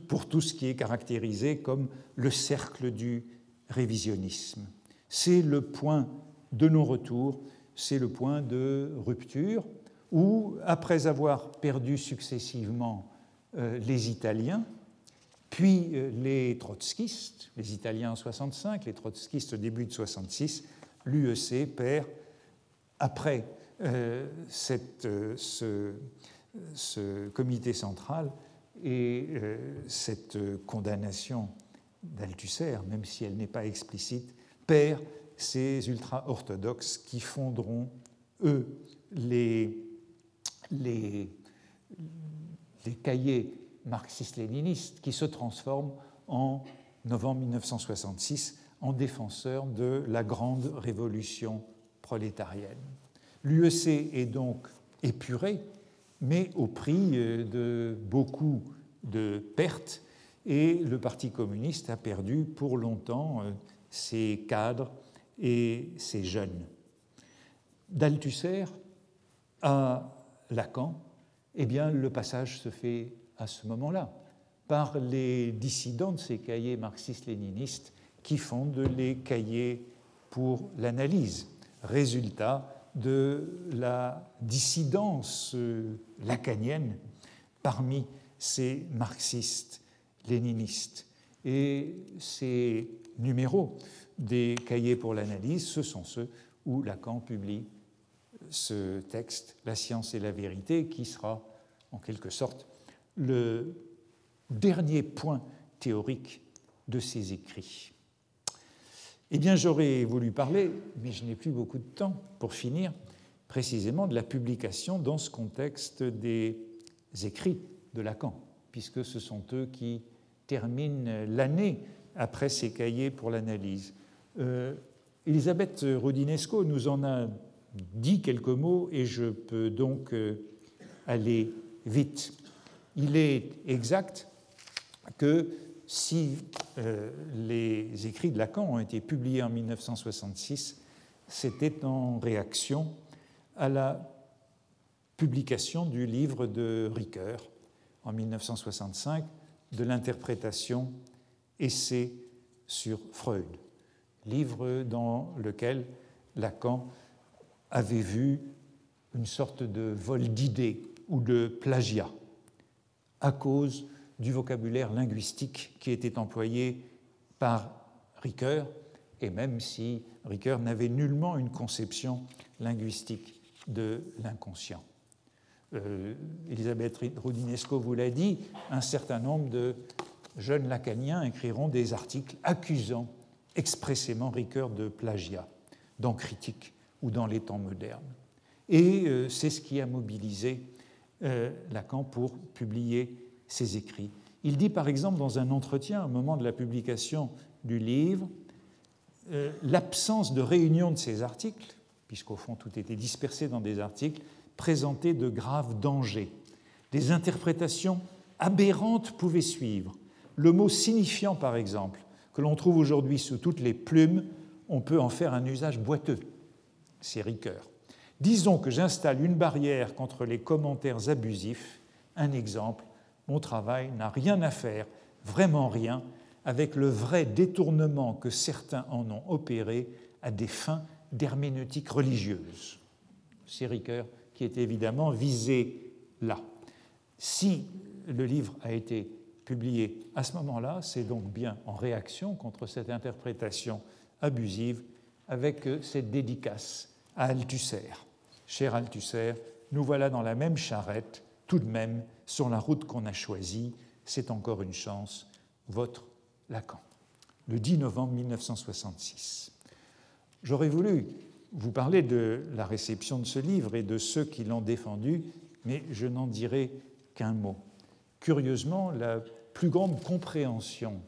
pour tout ce qui est caractérisé comme le cercle du révisionnisme. C'est le point de non-retour, c'est le point de rupture où, après avoir perdu successivement euh, les Italiens, puis euh, les trotskistes, les Italiens en 65, les trotskistes au début de 66, l'UEC perd, après euh, cette, ce, comité central, et euh, cette condamnation d'Althusser, même si elle n'est pas explicite, perd ces ultra-orthodoxes qui fonderont, eux, les cahiers marxistes-léninistes qui se transforment en novembre 1966 en défenseurs de la grande révolution prolétarienne. L'UEC est donc épuré mais au prix euh, de beaucoup de pertes, et le Parti communiste a perdu pour longtemps euh, ses cadres et ses jeunes. D'Althusser à Lacan, eh bien, le passage se fait à ce moment-là, par les dissidents de ces cahiers marxistes-léninistes qui fondent les cahiers pour l'analyse. Résultat, de la dissidence euh, lacanienne parmi ces marxistes léninistes. Et ces numéros des cahiers pour l'analyse, ce sont ceux où Lacan publie ce texte, La science et la vérité, qui sera en quelque sorte le dernier point théorique de ses écrits. Eh bien, j'aurais voulu parler, mais je n'ai plus beaucoup de temps pour finir, précisément de la publication dans ce contexte des écrits de Lacan, puisque ce sont eux qui terminent l'année après ces cahiers pour l'analyse. Euh, Elisabeth Rodinesco nous en a dit quelques mots et je peux donc euh, aller vite. Il est exact que si euh, les écrits de Lacan ont été publiés en 1966, c'était en réaction à la publication du livre de Ricoeur en 1965 de l'interprétation Essai sur Freud, livre dans lequel Lacan avait vu une sorte de vol d'idées ou de plagiat à cause du vocabulaire linguistique qui était employé par Ricoeur, et même si Ricoeur n'avait nullement une conception linguistique de l'inconscient. Euh, Elisabeth Rodinesco vous l'a dit, un certain nombre de jeunes lacaniens écriront des articles accusant expressément Ricoeur de plagiat dans Critique ou dans les temps modernes. Et euh, c'est ce qui a mobilisé euh, Lacan pour publier ses écrits. Il dit par exemple dans un entretien au moment de la publication du livre, euh, l'absence de réunion de ces articles, puisqu'au fond tout était dispersé dans des articles, présentait de graves dangers. Des interprétations aberrantes pouvaient suivre. Le mot signifiant, par exemple, que l'on trouve aujourd'hui sous toutes les plumes, on peut en faire un usage boiteux. C'est Ricoeur. Disons que j'installe une barrière contre les commentaires abusifs. Un exemple, mon travail n'a rien à faire, vraiment rien, avec le vrai détournement que certains en ont opéré à des fins d'herméneutique religieuse. C'est Ricoeur qui est évidemment visé là. Si le livre a été publié à ce moment-là, c'est donc bien en réaction contre cette interprétation abusive avec cette dédicace à Althusser. Cher Althusser, nous voilà dans la même charrette, tout de même, sur la route qu'on a choisie. C'est encore une chance. Votre Lacan. Le 10 novembre 1966. J'aurais voulu vous parler de la réception de ce livre et de ceux qui l'ont défendu, mais je n'en dirai qu'un mot. Curieusement, la plus grande compréhension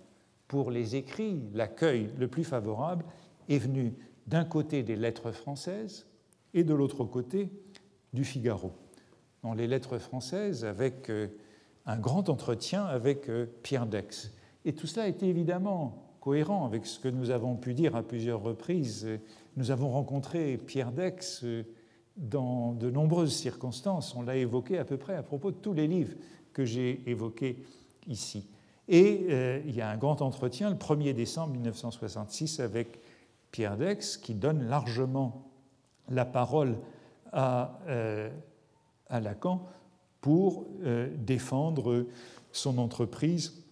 pour les écrits, l'accueil le plus favorable, est venu d'un côté des lettres françaises et de l'autre côté du Figaro. Dans les lettres françaises, avec euh, un grand entretien avec euh, Pierre Dex. Et tout cela était évidemment cohérent avec ce que nous avons pu dire à plusieurs reprises. Nous avons rencontré Pierre Dex euh, dans de nombreuses circonstances. On l'a évoqué à peu près à propos de tous les livres que j'ai évoqués ici. Et il y a un grand entretien le 1er décembre 1966 avec Pierre Dex qui donne largement la parole à, euh, Lacan pour euh, défendre son entreprise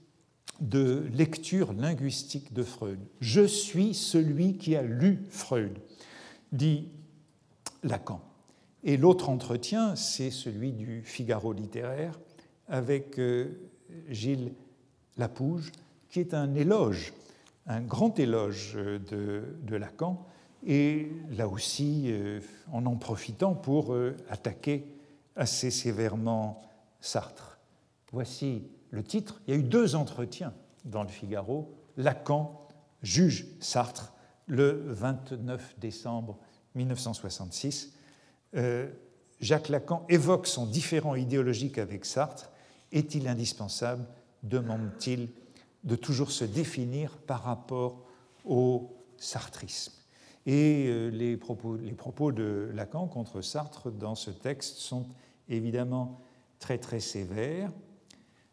de lecture linguistique de Freud. Je suis celui qui a lu Freud, dit Lacan. Et l'autre entretien, c'est celui du Figaro littéraire avec Gilles Lapouge, qui est un éloge, un grand éloge de, Lacan, et là aussi euh, en en profitant pour euh, attaquer assez sévèrement Sartre. Voici le titre. Il y a eu deux entretiens dans le Figaro. Lacan juge Sartre le 29 décembre 1966. Euh, Jacques Lacan évoque son différent idéologique avec Sartre. Est-il indispensable demande-t-il de toujours se définir par rapport au sartrisme? Et euh, les propos, de Lacan contre Sartre dans ce texte sont évidemment très très sévères.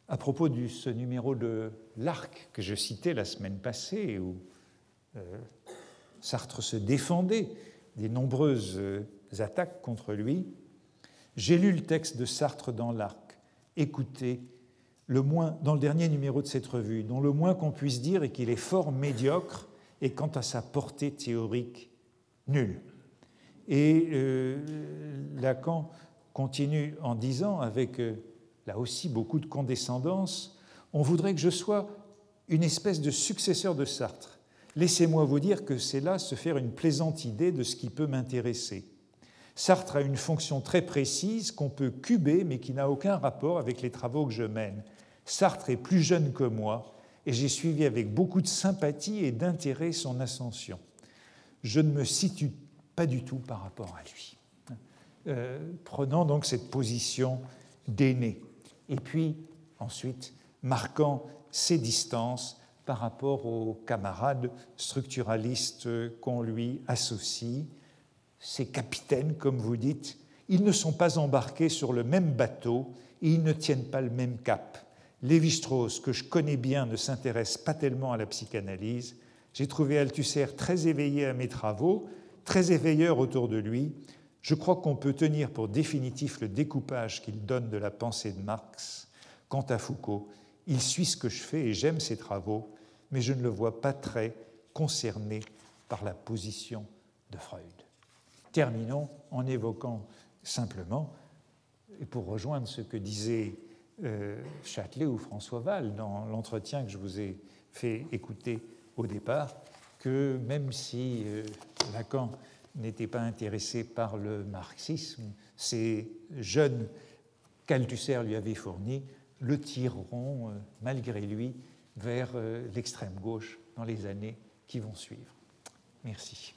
À propos de ce numéro de l'Arc que je citais la semaine passée, où euh, Sartre se défendait des nombreuses euh, attaques contre lui, j'ai lu le texte de Sartre dans l'Arc. Écoutez le moins, dans le dernier numéro de cette revue, dont le moins qu'on puisse dire est qu'il est fort médiocre et quant à sa portée théorique, nulle. Et euh, Lacan continue en disant, avec euh, là aussi beaucoup de condescendance, on voudrait que je sois une espèce de successeur de Sartre. Laissez-moi vous dire que c'est là se faire une plaisante idée de ce qui peut m'intéresser. Sartre a une fonction très précise qu'on peut cuber mais qui n'a aucun rapport avec les travaux que je mène. Sartre est plus jeune que moi et j'ai suivi avec beaucoup de sympathie et d'intérêt son ascension. Je ne me situe pas du tout par rapport à lui. Euh, prenant donc cette position d'aîné. Et puis, ensuite, marquant ses distances par rapport aux camarades structuralistes qu'on lui associe, ces capitaines, comme vous dites, ils ne sont pas embarqués sur le même bateau et ils ne tiennent pas le même cap. Lévi-Strauss, que je connais bien, ne s'intéresse pas tellement à la psychanalyse. J'ai trouvé Althusser très éveillé à mes travaux, très éveilleur autour de lui. Je crois qu'on peut tenir pour définitif le découpage qu'il donne de la pensée de Marx. Quant à Foucault, il suit ce que je fais et j'aime ses travaux, mais je ne le vois pas très concerné par la position de Freud. Terminons en évoquant simplement, et pour rejoindre ce que disait euh, Châtelet ou François Val dans l'entretien que je vous ai fait écouter au départ, que même si euh, Lacan n'était pas intéressé par le marxisme, ces jeunes qu'Althusser lui avait fournis le tireront malgré lui vers l'extrême gauche dans les années qui vont suivre. Merci.